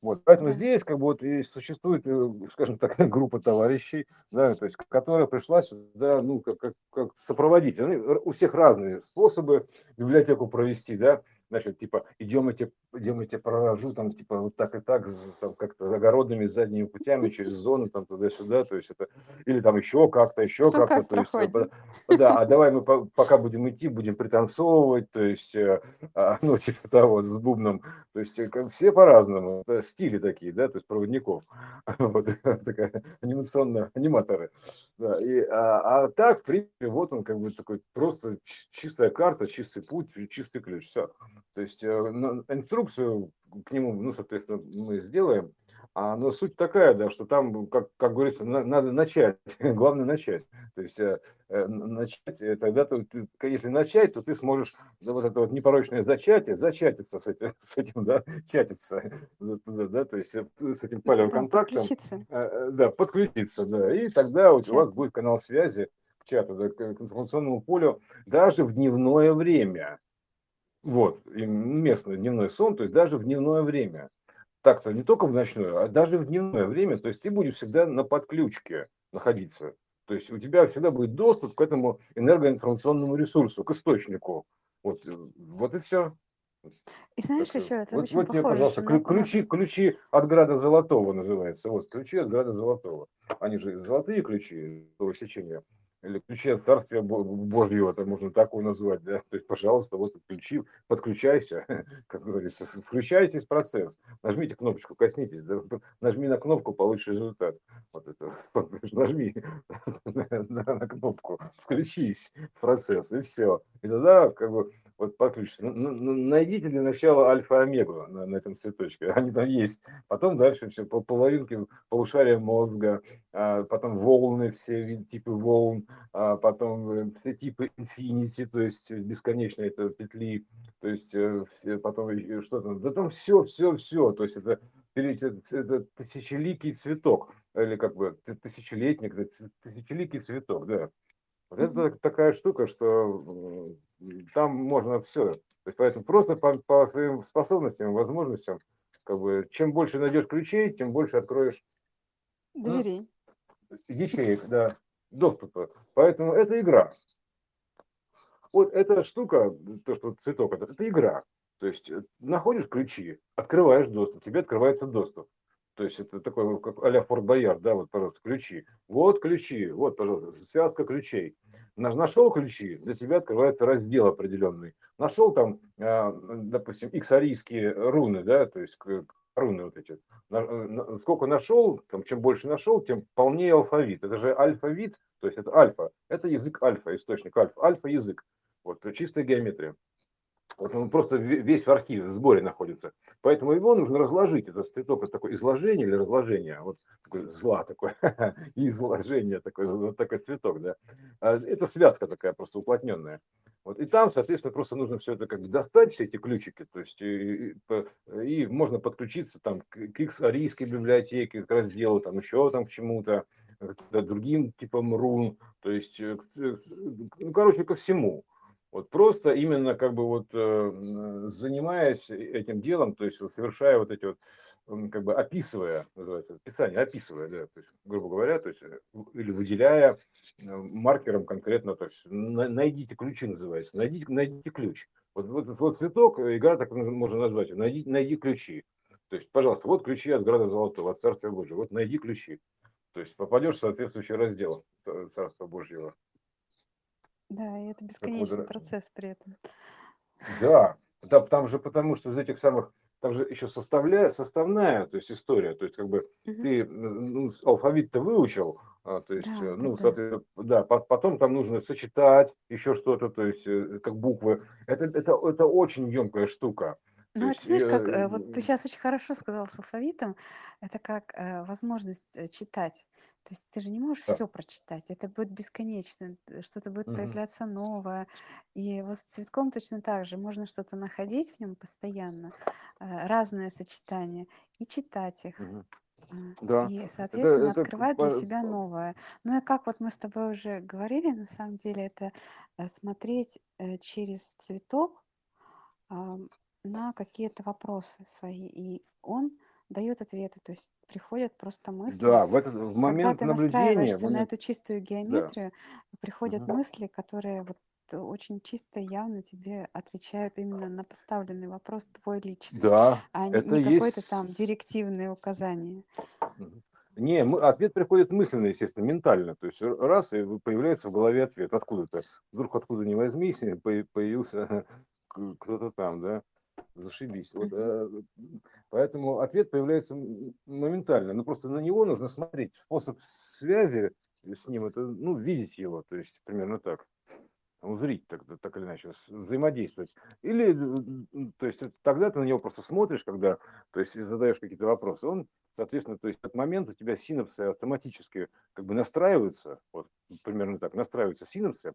A: вот, поэтому здесь как бы вот и существует, э, скажем так, <laughs> группа товарищей, да, то есть, которая пришла сюда, ну, как, как, как сопроводить. Они, у всех разные способы библиотеку провести, да. Значит, типа, идем эти, идем эти пророжу, там, типа, вот так и так, там, как-то загородными задними путями, через зону, там, туда-сюда, то есть это, или там еще как-то, еще как-то,
B: как
A: то есть,
B: проходит.
A: да, а давай мы пока будем идти, будем пританцовывать, то есть, э, а, <laughs> ну, типа того, с бубном, то есть, э, все по-разному, стили такие, да, то есть, проводников, <laughs> вот, такая анимационная, аниматоры, да, и, а, а так, в принципе, вот он, как бы, такой, просто чистая карта, чистый путь, чистый ключ, все. То есть э, инструкцию к нему, ну, соответственно, мы сделаем, а, но суть такая, да, что там, как, как говорится, на, надо начать, <laughs> главное начать. То есть э, э начать, э, тогда ты, ты, если начать, то ты сможешь да, вот это вот непорочное зачатие, зачатиться с этим, <laughs> с этим да, чатиться, да, то есть с этим палевым да, контактом. Подключиться. Э, да, подключиться, да, и тогда вот у вас будет канал связи к чату, да, к информационному полю даже в дневное время. Вот, местный дневной сон, то есть даже в дневное время. Так-то не только в ночное, а даже в дневное время, то есть ты будешь всегда на подключке находиться. То есть у тебя всегда будет доступ к этому энергоинформационному ресурсу, к источнику. Вот, э, вот и все.
B: И знаешь, так, еще это
A: вот,
B: очень
A: вот
B: тебе,
A: пожалуйста, на... ключи, ключи от Града Золотого называется. Вот, ключи от Града Золотого. Они же золотые ключи сечения или ключи от Царствия Божьего, это можно так его назвать, да, то есть, пожалуйста, вот ключи, подключайся, <laughs> как говорится, включайтесь в процесс, нажмите кнопочку, коснитесь, да, нажми на кнопку, получишь результат, вот это, <laughs> нажми <laughs> на, на, кнопку, включись в процесс, и все, и тогда, как бы, вот подключиться. Найдите для начала альфа-омегу на, на этом цветочке, они там есть. Потом дальше все по половинке полушария мозга, а, потом волны, все типы волн, а потом э, все типы инфинити, то есть бесконечные это петли, то есть э, потом что там, да там все, все, все, то есть это это, это тысячеликий цветок, или как бы тысячелетник, тысячеликий цветок, да. Вот это такая штука, что там можно все. То есть поэтому просто по, по своим способностям, возможностям, как бы, чем больше найдешь ключей, тем больше откроешь
B: дверей.
A: Ну, ячеек, да, доступа. Поэтому это игра. Вот эта штука, то, что цветок, это, это игра. То есть э, находишь ключи, открываешь доступ, тебе открывается доступ. То есть это такой, как а-ля Форт Боярд, да, вот, пожалуйста, ключи. Вот ключи, вот, пожалуйста, связка ключей. Нашел ключи, для себя открывается раздел определенный. Нашел там, а, допустим, x-арийские руны, да, то есть руны вот эти. Сколько нашел, там, чем больше нашел, тем полнее алфавит. Это же алфавит, то есть это альфа. Это язык альфа, источник альфа. Альфа-язык. Вот, чистая геометрия. Вот он просто весь в архиве, в сборе находится. Поэтому его нужно разложить. Это цветок, это такое изложение или разложение. Вот такой зла такое, изложение, такой, <laughs> такой цветок, да. А это связка такая просто уплотненная. Вот, и там, соответственно, просто нужно все это как бы достать, все эти ключики, то есть и, и, и можно подключиться там к, к X-арийской библиотеке, к разделу, там еще там к чему-то, к другим типам рун, то есть, э, ну, короче, ко всему. Вот просто именно как бы вот э, занимаясь этим делом, то есть вот совершая вот эти вот, как бы описывая, называется, описание, описывая, да, то есть, грубо говоря, то есть, э, или выделяя э, маркером конкретно, то есть, найдите ключи называется, найдите, найдите ключ. Вот, вот вот цветок, игра так можно назвать, найди, найди ключи. То есть, пожалуйста, вот ключи от Града Золотого, от Царствия Божьего, вот найди ключи. То есть попадешь в соответствующий раздел Царства Божьего.
B: Да, и это бесконечный вот, процесс при этом.
A: Да, да, там же потому что из этих самых, там же еще составляя, составная, то есть история, то есть как бы угу. ты ну, алфавит-то выучил, а, то есть, да, ну, да. соответственно, да, потом там нужно сочетать еще что-то, то есть э, как буквы. Это, это, это очень емкая штука.
B: Ну, это знаешь, как э, вот ты сейчас очень хорошо сказал с алфавитом, это как э, возможность э, читать. То есть ты же не можешь Да. все прочитать, это будет бесконечно, что-то будет Мгм. появляться новое. И вот с цветком точно так же, можно что-то находить в нем постоянно, э, разные сочетания, и читать их.
A: Мгм. Да,
B: И,
A: это,
B: соответственно,
A: это
B: открывать для себя новое. Ну и как вот мы с тобой уже говорили, на самом деле, это э, смотреть э, через цветок на какие-то вопросы свои, и он дает ответы, то есть приходят просто мысли.
A: Да, в этот в
B: Когда
A: момент
B: ты
A: наблюдения,
B: настраиваешься на
A: момент,
B: эту чистую
A: да,
B: геометрию, приходят
A: мгм.
B: мысли, которые вот очень чисто и явно тебе отвечают именно на поставленный вопрос твой личный,
A: Да,
B: а
A: это
B: не какое-то там
A: есть...
B: директивное указание.
A: Не, мы- ответ приходит мысленно, естественно, ментально. То есть раз, и появляется в голове ответ откуда-то. Вдруг откуда ни возьмись, появился <laughs> кто-то там, да, зашибись. Вот, э, поэтому ответ появляется моментально. Ну, просто на него нужно смотреть. Способ связи с ним, это, ну, видеть его, то есть примерно так узрить так, так или иначе, взаимодействовать. Или, то есть тогда ты на него просто смотришь, когда, то есть задаешь какие-то вопросы, он, соответственно, то есть от момента у тебя синапсы автоматически как бы настраиваются, вот примерно так, настраиваются синапсы,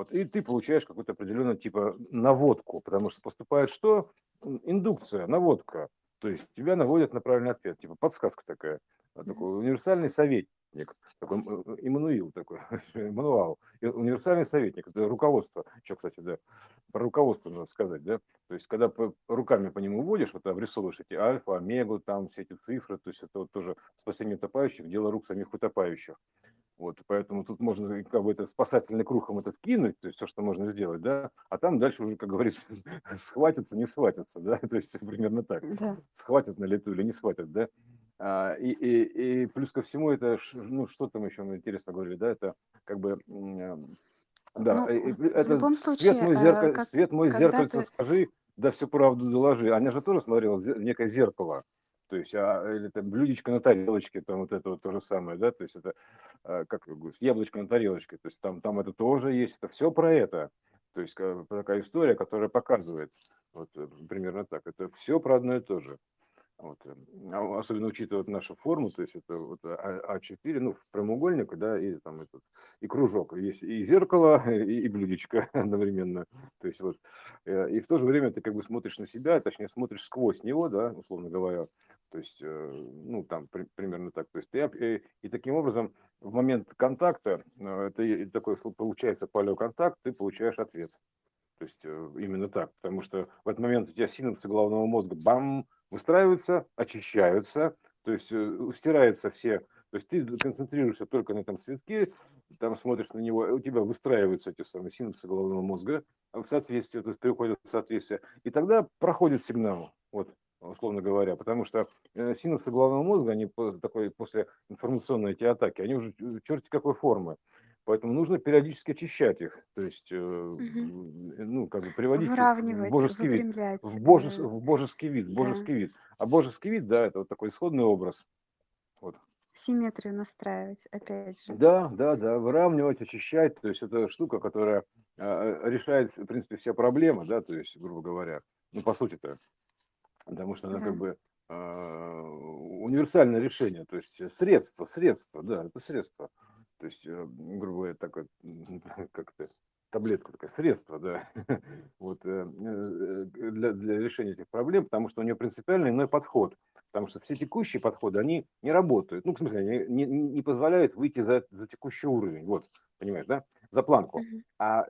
A: вот, и ты получаешь какую-то определенную типа наводку, потому что поступает что? Индукция, наводка. То есть тебя наводят на правильный ответ, типа подсказка такая, такой универсальный советник такой Иммануил такой, <laughs> мануал, универсальный советник, это руководство, еще, кстати, да, про руководство надо сказать, да, то есть, когда руками по нему вводишь, вот обрисовываешь эти альфа, омегу, там все эти цифры, то есть, это вот тоже спасение утопающих, дело рук самих утопающих. Вот, поэтому тут можно как бы это спасательный кругом этот кинуть, то есть все, что можно сделать, да, а там дальше уже, как говорится, <laughs> схватится, не схватится, да, <laughs> то есть примерно так, да. схватят на лету или не схватят, да. А, и, и, и плюс ко всему это, ну, что там еще мы интересно говорили, да, это как бы, да, ну, это в случае, свет мой, э, как, свет мой зеркальце, ты... скажи, да всю правду доложи. Аня же тоже смотрела некое зеркало, то есть, а, или там блюдечко на тарелочке, там вот это вот то же самое, да, то есть это, а, как яблочко на тарелочке, то есть там, там это тоже есть, это все про это. То есть такая история, которая показывает, вот э, примерно так, это все про одно и то же. Вот. Э, а особенно учитывая нашу форму, то есть это вот А4, а ну, прямоугольник, да, и там этот, и кружок. Есть и зеркало, <laughs> и, и блюдечко <laughs> одновременно. То есть вот, э, и в то же время ты как бы смотришь на себя, точнее смотришь сквозь него, да, условно говоря. То есть, э, ну, там при, примерно так. То есть и, и таким образом в момент контакта, это такой получается палеоконтакт, ты получаешь ответ. То есть именно так, потому что в этот момент у тебя синапсы головного мозга бам, выстраиваются, очищаются, то есть э, стираются все, то есть ты концентрируешься только на этом цветке, там смотришь на него, у тебя выстраиваются эти самые синапсы головного мозга в соответствии, то есть приходят в соответствие, и тогда проходит сигнал, вот, условно говоря, потому что э, синапсы головного мозга, они такой, после информационной эти атаки, они уже э, черти какой формы. Поэтому нужно периодически очищать их, то есть, угу. ну, как бы приводить в божеский вид, в, божес, в божеский вид, в божеский да. вид. А божеский вид, да, это вот такой исходный образ. Вот.
B: Симметрию настраивать, опять же.
A: Да, да, да, выравнивать, очищать, то есть это штука, которая а, решает, в принципе, все проблемы, да, то есть, грубо говоря, ну, по сути-то, потому что она да. как бы а, универсальное решение, то есть средство, средство, да, это средство. То есть, э, грубо говоря, такое, <laughs> как то таблетка, такое средство, да, <laughs> вот, э, э, для, для решения этих проблем, потому что у нее принципиально иной подход. Потому что все текущие подходы, они не работают. Ну, в смысле, они не, не позволяют выйти за, за текущий уровень. Вот, понимаешь, да? За планку. А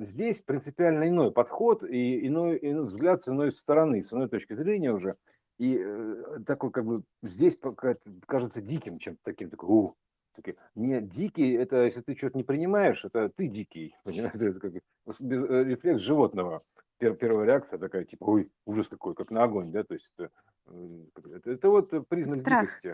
A: здесь принципиально иной подход и иной, иной взгляд с иной стороны, с иной точки зрения уже. И такой, как бы, здесь кажется диким чем-то таким, такой, у, такие, не дикий, это если ты что-то не принимаешь, это ты дикий. <laughs> Понимаешь? Это как э, рефлекс животного. Пер, первая реакция такая, типа, ой, ужас какой, как на огонь, да, то есть это, это, это вот признак Страх. дикости.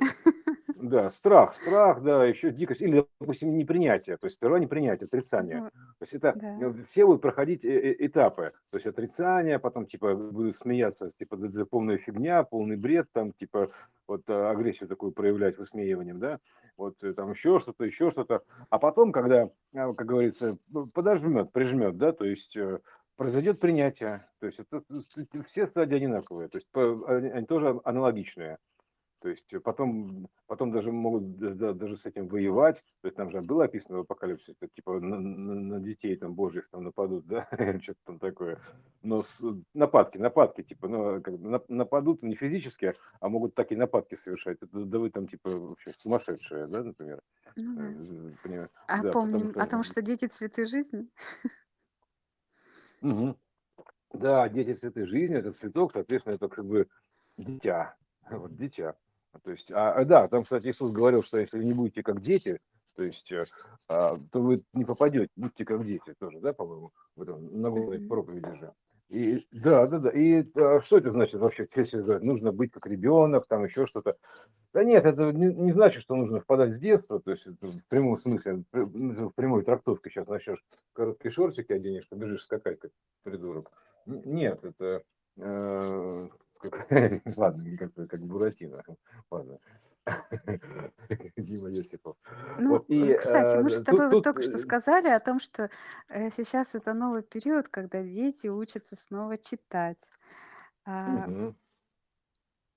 A: Да, страх, страх, да, еще дикость, или, допустим, непринятие, то есть сперва непринятие, отрицание. Ну, то есть это да. Ну, все будут проходить э, э, этапы, то есть отрицание, потом типа будут смеяться, типа это полная фигня, полный бред, там типа вот агрессию такую проявлять высмеиванием, да, вот там еще что-то, еще что-то, а потом, когда, как говорится, подожмет, прижмет, да, то есть э, произойдет принятие, то есть это, все стадии одинаковые, то есть они тоже аналогичные. То есть потом, потом даже могут даже с этим воевать. То есть там же было описано в апокалипсисе, типа на, на, детей там божьих там нападут, да, <laughs> что-то там такое. Но с, нападки, нападки, типа, ну, как, нападут не физически, а могут так и нападки совершать. Это, да вы там, типа, вообще сумасшедшие, да, например. Ну, да.
B: Э, Понимаю. А да, помним что... о том, что дети цветы жизни.
A: Угу. Да, дети цветы жизни, это цветок, соответственно, это как бы дитя, <laughs> вот дитя. То есть, а, а, да, там, кстати, Иисус говорил, что если вы не будете как дети, то есть, э, а, то вы не попадете, будьте как дети тоже, да, по-моему, в этом нагорной проповеди же. И, да, да, да. И а, что это значит вообще? Если говорят, нужно быть как ребенок, там еще что-то. Да нет, это не, не значит, что нужно впадать в детство, то есть в прямом смысле, в прямой трактовке сейчас начнешь короткие шортики оденешь, побежишь скакать, как придурок. Нет, это... Э, <laughs> как, ладно, как, как Буратино. Ладно. <laughs>
B: Дима Йосипов. Ну, вот, и, кстати, мы же с тобой тут, только тут... что сказали о том, что э, сейчас это новый период, когда дети учатся снова читать. Угу.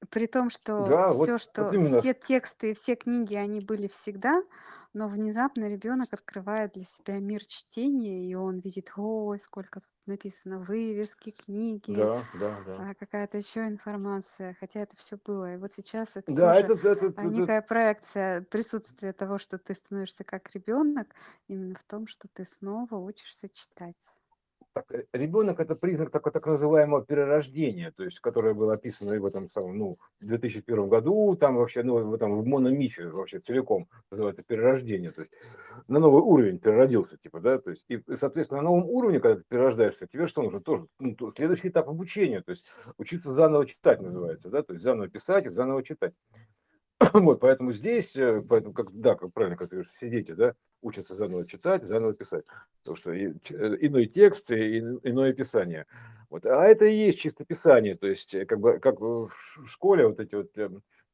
B: При том, что да, все, вот, что вот все тексты и все книги, они были всегда, но внезапно ребенок открывает для себя мир чтения, и он видит, ой, сколько тут написано, вывески, книги,
A: Да, да, да.
B: а, какая-то еще информация, хотя это все было. И вот сейчас это Да, тоже это, это, а, это, некая проекция присутствия того, что ты становишься как ребенок, именно в том, что ты снова учишься читать
A: так, э, ребенок это признак так, так называемого перерождения, то есть, которое было описано в этом самом, ну, в 2001 году, там вообще, ну, в этом в мономифе вообще целиком называется перерождение, то есть на новый уровень переродился, типа, да, то есть, и, соответственно, на новом уровне, когда ты перерождаешься, тебе что нужно тоже? Ну, следующий этап обучения, то есть учиться заново читать называется, да, то есть заново писать и заново читать. <coughs> Вот, поэтому здесь, э, поэтому, как, да, как правильно, как ты говоришь, дети, да, учатся заново читать, заново писать. Потому что и, э, иной текст и иное писание. Вот. А это и есть чисто писание, то есть э, как бы как в школе вот эти вот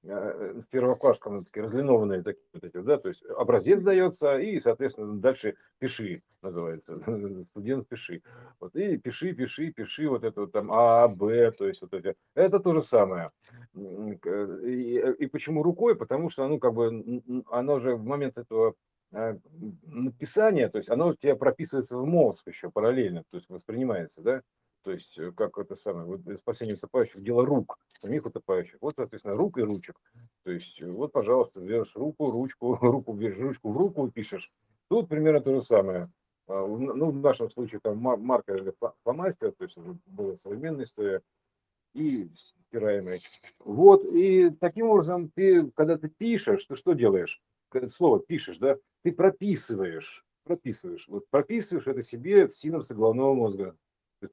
A: эм, Э, первоклашкам ну, такие разлинованные такие вот эти, да, то есть образец дается, и, соответственно, дальше пиши называется, <laughs> студент пиши. Вот, и пиши, пиши, пиши, вот это вот там А, Б, то есть вот это, это то же самое. И, и почему рукой? Потому что, ну, как бы, оно же в момент этого э, написания, то есть оно у тебя прописывается в мозг еще параллельно, то есть воспринимается, да, то есть э, как это самое, вот спасение утопающих, дело рук, самих утопающих, вот, соответственно, рук и ручек. То есть э, вот, пожалуйста, берешь руку, ручку, <laughs> руку, берешь ручку в руку и пишешь. Тут примерно то же самое. А, ну, в нашем случае там маркер или фломастер, то есть уже была современная история, и стираемый. Вот, и таким образом ты, когда ты пишешь, ты что делаешь? Слово пишешь, да, ты прописываешь, прописываешь. Вот прописываешь это себе в синапсы головного мозга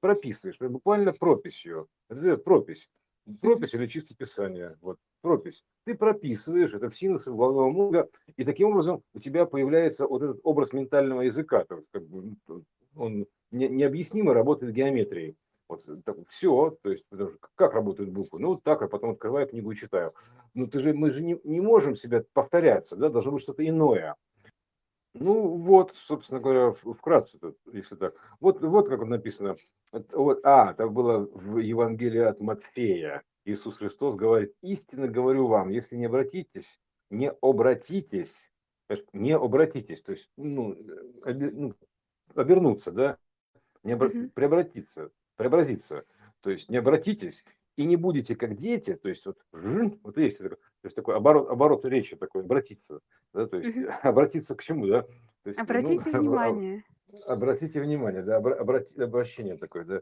A: прописываешь, буквально прописью. Это пропись. Пропись или чисто писание. Вот, пропись. Ты прописываешь это в синусы головного мозга, и таким образом у тебя появляется вот этот образ ментального языка. Как бы, он не, необъяснимо работает в геометрии. Вот так, все, то есть как работают буквы? Ну, так, а потом открываю книгу и читаю. Ну, ты же, мы же не, не можем себя повторяться, да, должно быть что-то иное. Ну вот, собственно говоря, вкратце, если так. Вот, вот как написано. Вот, а, так было в Евангелии от Матфея. Иисус Христос говорит, истинно говорю вам, если не обратитесь, не обратитесь, не обратитесь, то есть ну, ну, обернуться, да, не обра... mm-hmm. преобратиться, преобразиться. То есть не обратитесь и не будете как дети, то есть вот, вот есть такой, то есть такой оборот, оборот речи такой, обратиться, да, то есть обратиться к чему, да? То есть,
B: Обратите ну, внимание.
A: Обратите внимание, да, обрати, обращение такое, да.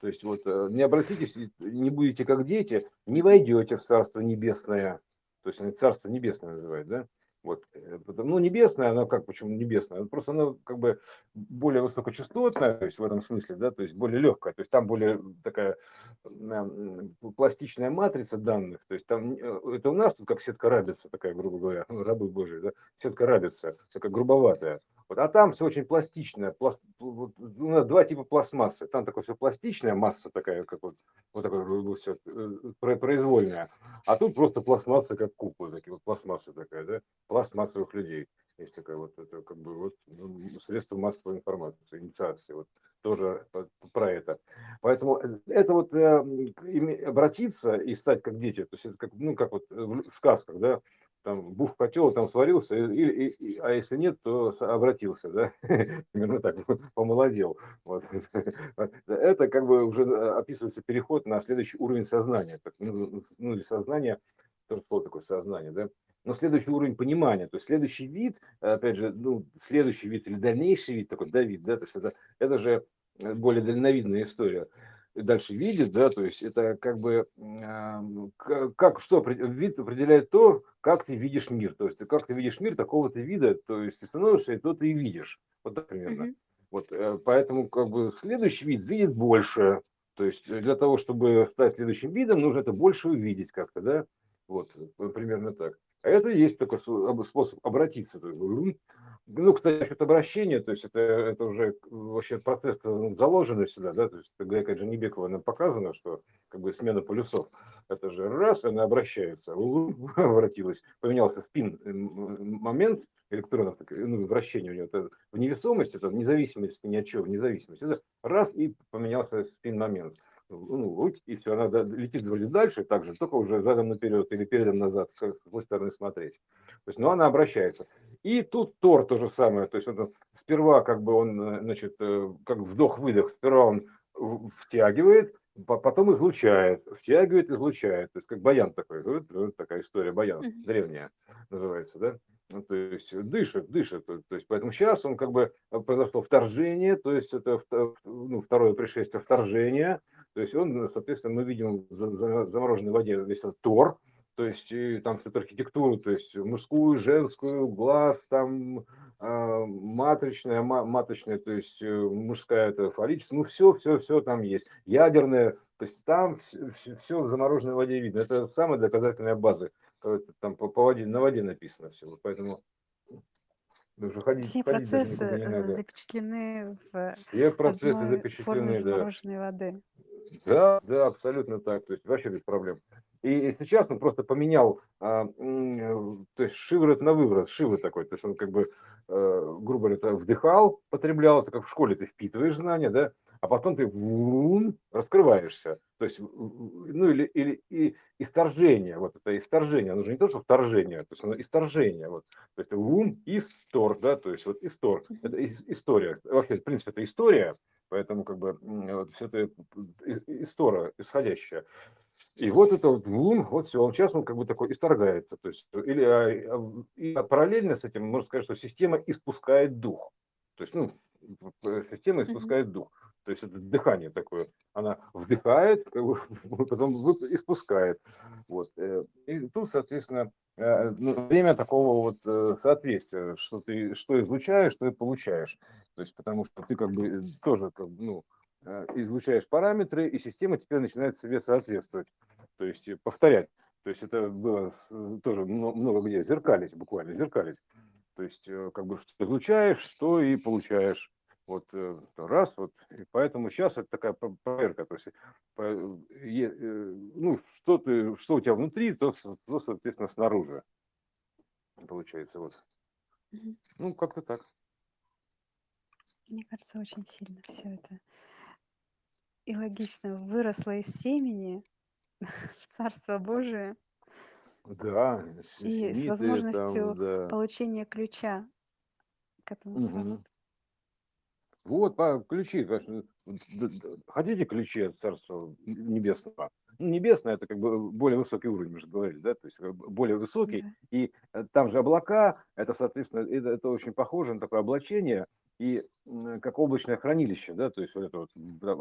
A: То есть вот не обратитесь, не будете как дети, не войдете в Царство Небесное. То есть Царство Небесное называют, да? Вот, э, ну, небесная, она как, почему небесная? Просто она как бы более высокочастотная, то есть в этом смысле, да, то есть более легкая, то есть там более такая пластичная матрица данных, то есть там, э, это у нас тут как сетка рабица такая, грубо говоря, ну, рабы божьи, да, сетка рабица, такая грубоватая, вот, а там все очень пластичное. Пласт, у нас два типа пластмассы. Там такое все пластичная масса такая, как вот, вот такое все э, произвольная. А тут просто пластмасса, как куклы, такие вот пластмасса такая, да, пластмассовых людей. Есть такая вот, это как бы вот ну, средство массовой информации, инициации, вот тоже про это. Поэтому это вот э, обратиться и стать как дети, то есть это как, ну, как вот в сказках, да, там бух котел там сварился, и, и, и, а если нет, то обратился, да, <laughs> примерно так, помолодел. Вот. <laughs> Это как бы уже описывается переход на следующий уровень сознания, ну, ну или сознание, что такое сознание, да, но следующий уровень понимания, то есть следующий вид, опять же, ну, следующий вид или дальнейший вид, такой, да, вид, да, то есть это, это же более дальновидная история. Дальше видит, да, то есть это как бы, э, как, что, вид определяет то, как ты видишь мир, то есть как ты видишь мир такого-то вида, то есть ты становишься, и то ты и видишь, вот так примерно. Mm-hmm. Вот, э, поэтому как бы следующий вид видит больше, то есть для того, чтобы стать следующим видом, нужно это больше увидеть как-то, да, вот, примерно так. А это есть такой способ обратиться. Ну, кстати, это обращение, то есть это, это уже вообще процесс ну, заложенный сюда, да, то есть Гайка Джанибекова нам показано, что как бы смена полюсов, это же раз, она обращается, <laughs> обратилась, поменялся спин момент электронов, ну, вращение у него, это в невесомости, это в независимости ни от чего, в независимости, это раз и поменялся спин момент ну, и все, она летит вроде дальше, также, только уже задом наперед или передом назад, с какой стороны смотреть. То есть, но она обращается. И тут Тор то же самое, то есть он сперва как бы он, э, значит, э, как вдох-выдох, сперва он втягивает, потом излучает, втягивает, излучает, то есть как баян такой, такая история, баян древняя называется, да? Ну, то есть дышит, дышит. То, есть, поэтому сейчас он как бы э, произошло вторжение, то есть это ну, второе пришествие вторжения. То есть он, соответственно, мы видим в замороженной воде весь этот тор, то есть и там всю архитектуру, то есть мужскую, женскую, глаз, там э, матричная, маточная, то есть э, мужская, это фаллическая, ну все, все, все там есть. Ядерная, то есть там все, все, все в замороженной воде видно. Это самая доказательная база там по, по воде, на воде написано все, вот поэтому
B: уже ходить, все ходить процессы э, запечатлены в
A: все процессы запечатлены,
B: да. воды.
A: Да, да, абсолютно так, то есть вообще без проблем. И сейчас он просто поменял, а, то есть шиворот на выворот, шивы такой, то есть он как бы, э, грубо говоря, вдыхал, потреблял, это как в школе ты впитываешь знания, да, а потом ты раскрываешься. То есть, ну или, или и исторжение, вот это исторжение, оно же не то, что вторжение, то есть оно исторжение, вот. То есть ум, истор, да, то есть вот истор, это история. Вообще, в принципе, это история, поэтому как бы вот, все это история исходящая. И вот это вот вот все, он сейчас он как бы такой исторгается. То есть, или а, а, и параллельно с этим можно сказать, что система испускает дух. То есть, ну, система испускает дух. То есть это дыхание такое. Она вдыхает, <laughs> потом испускает. Вот. Э, и тут, соответственно, э, ну, время такого вот э, соответствия, что ты что излучаешь, что ты получаешь. То есть потому что ты как бы тоже как, ну, излучаешь параметры, и система теперь начинает себе соответствовать. То есть повторять. То есть это было тоже много где зеркалить, буквально зеркалить. То есть как бы что излучаешь, что и получаешь. Вот э, раз, вот, и поэтому сейчас это такая проверка, то есть, э, ну, что, ты, что у тебя внутри, то, то, соответственно, снаружи, получается, вот. Ну, как-то так.
B: Мне кажется, очень сильно все это и логично выросло из семени <laughs> в Царство Божие.
A: Да,
B: и с возможностью там, да. получения ключа к этому угу. царству.
A: Вот, по, ключи. Хотите ключи от Царства Небесного? Ну, небесное это как бы более высокий уровень, мы же говорили, да, то есть более высокий. Да. И э, там же облака, это, соответственно, это, это очень похоже на такое облачение, и как облачное хранилище, да, то есть вот это вот,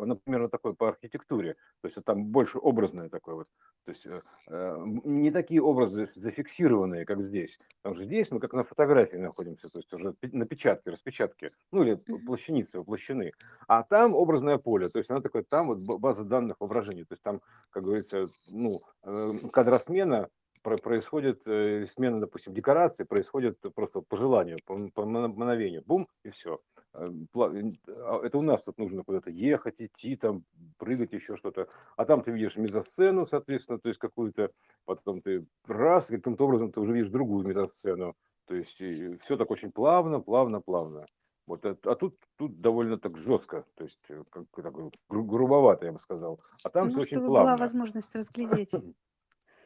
A: например, такое по архитектуре, то есть там больше образное такое вот, то есть э, э, не такие образы зафиксированные, как здесь, потому что здесь мы как на фотографии находимся, то есть уже на печатке, распечатке, ну или плащаницы воплощены, а там образное поле, то есть она такое, там вот база данных воображения, то есть там, как говорится, ну, э, кадросмена происходит э, смена, допустим, декорации, происходит просто по желанию, по, по мгновению, бум, и все. Э, а, это у нас тут нужно куда-то ехать, идти, там, прыгать, еще что-то. А там ты видишь мизосцену, соответственно, то есть какую-то, потом ты раз, каким-то образом ты уже видишь другую мизосцену. То есть все так очень плавно, плавно, плавно. Вот, а, а тут, тут довольно так жестко, то есть э, как, такой грубовато, я бы сказал. А там ну, все очень плавно.
B: была возможность разглядеть.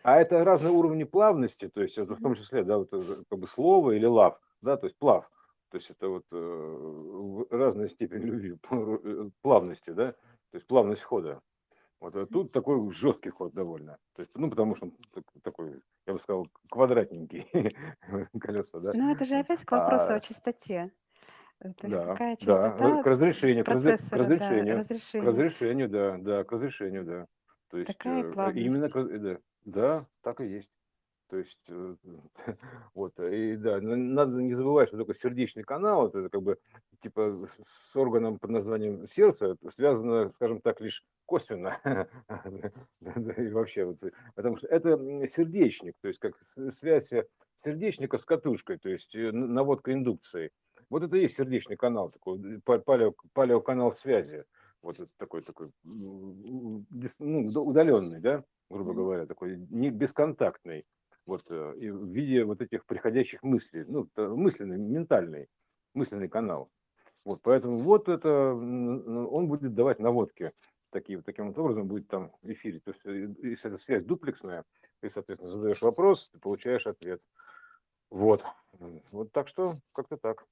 A: А это разные уровни плавности, то есть это в том числе, да, вот как бы слово или лав, да, то есть плав. То есть это вот э, разная степень любви, <laughs> э, плавности, да, то есть плавность хода. Вот а тут такой жесткий ход довольно. То есть, ну, потому что он такой, я бы сказал, квадратненький <laughs> колеса, да.
B: Ну, это же опять к вопросу а... о чистоте. То есть да, какая частота
A: да, к разрешению, к, к разрешению, да, разрешению. к разрешению, да, да, к разрешению, да. То есть
B: такая плавность.
A: именно, да, да, так и есть. То есть, э, <laughs> вот, и да, надо не забывать, что такое сердечный канал, это как бы типа с органом под названием сердце, связано, скажем так, лишь косвенно. <laughs> И вообще, вот, потому что это сердечник, то есть как связь сердечника с катушкой, то есть э, наводка индукции. Вот это и есть сердечный канал, такой палео, палеоканал связи. Вот такой, такой ну, удаленный, да, грубо говоря, такой не бесконтактный вот, э, и в виде вот этих приходящих мыслей, ну, мысленный, ментальный, мысленный канал. Вот, поэтому вот это, он будет давать наводки такие, вот таким вот образом будет там эфире. То есть, э, если эта связь дуплексная, ты, соответственно, задаешь вопрос, ты получаешь ответ. Вот. Вот так что как-то так.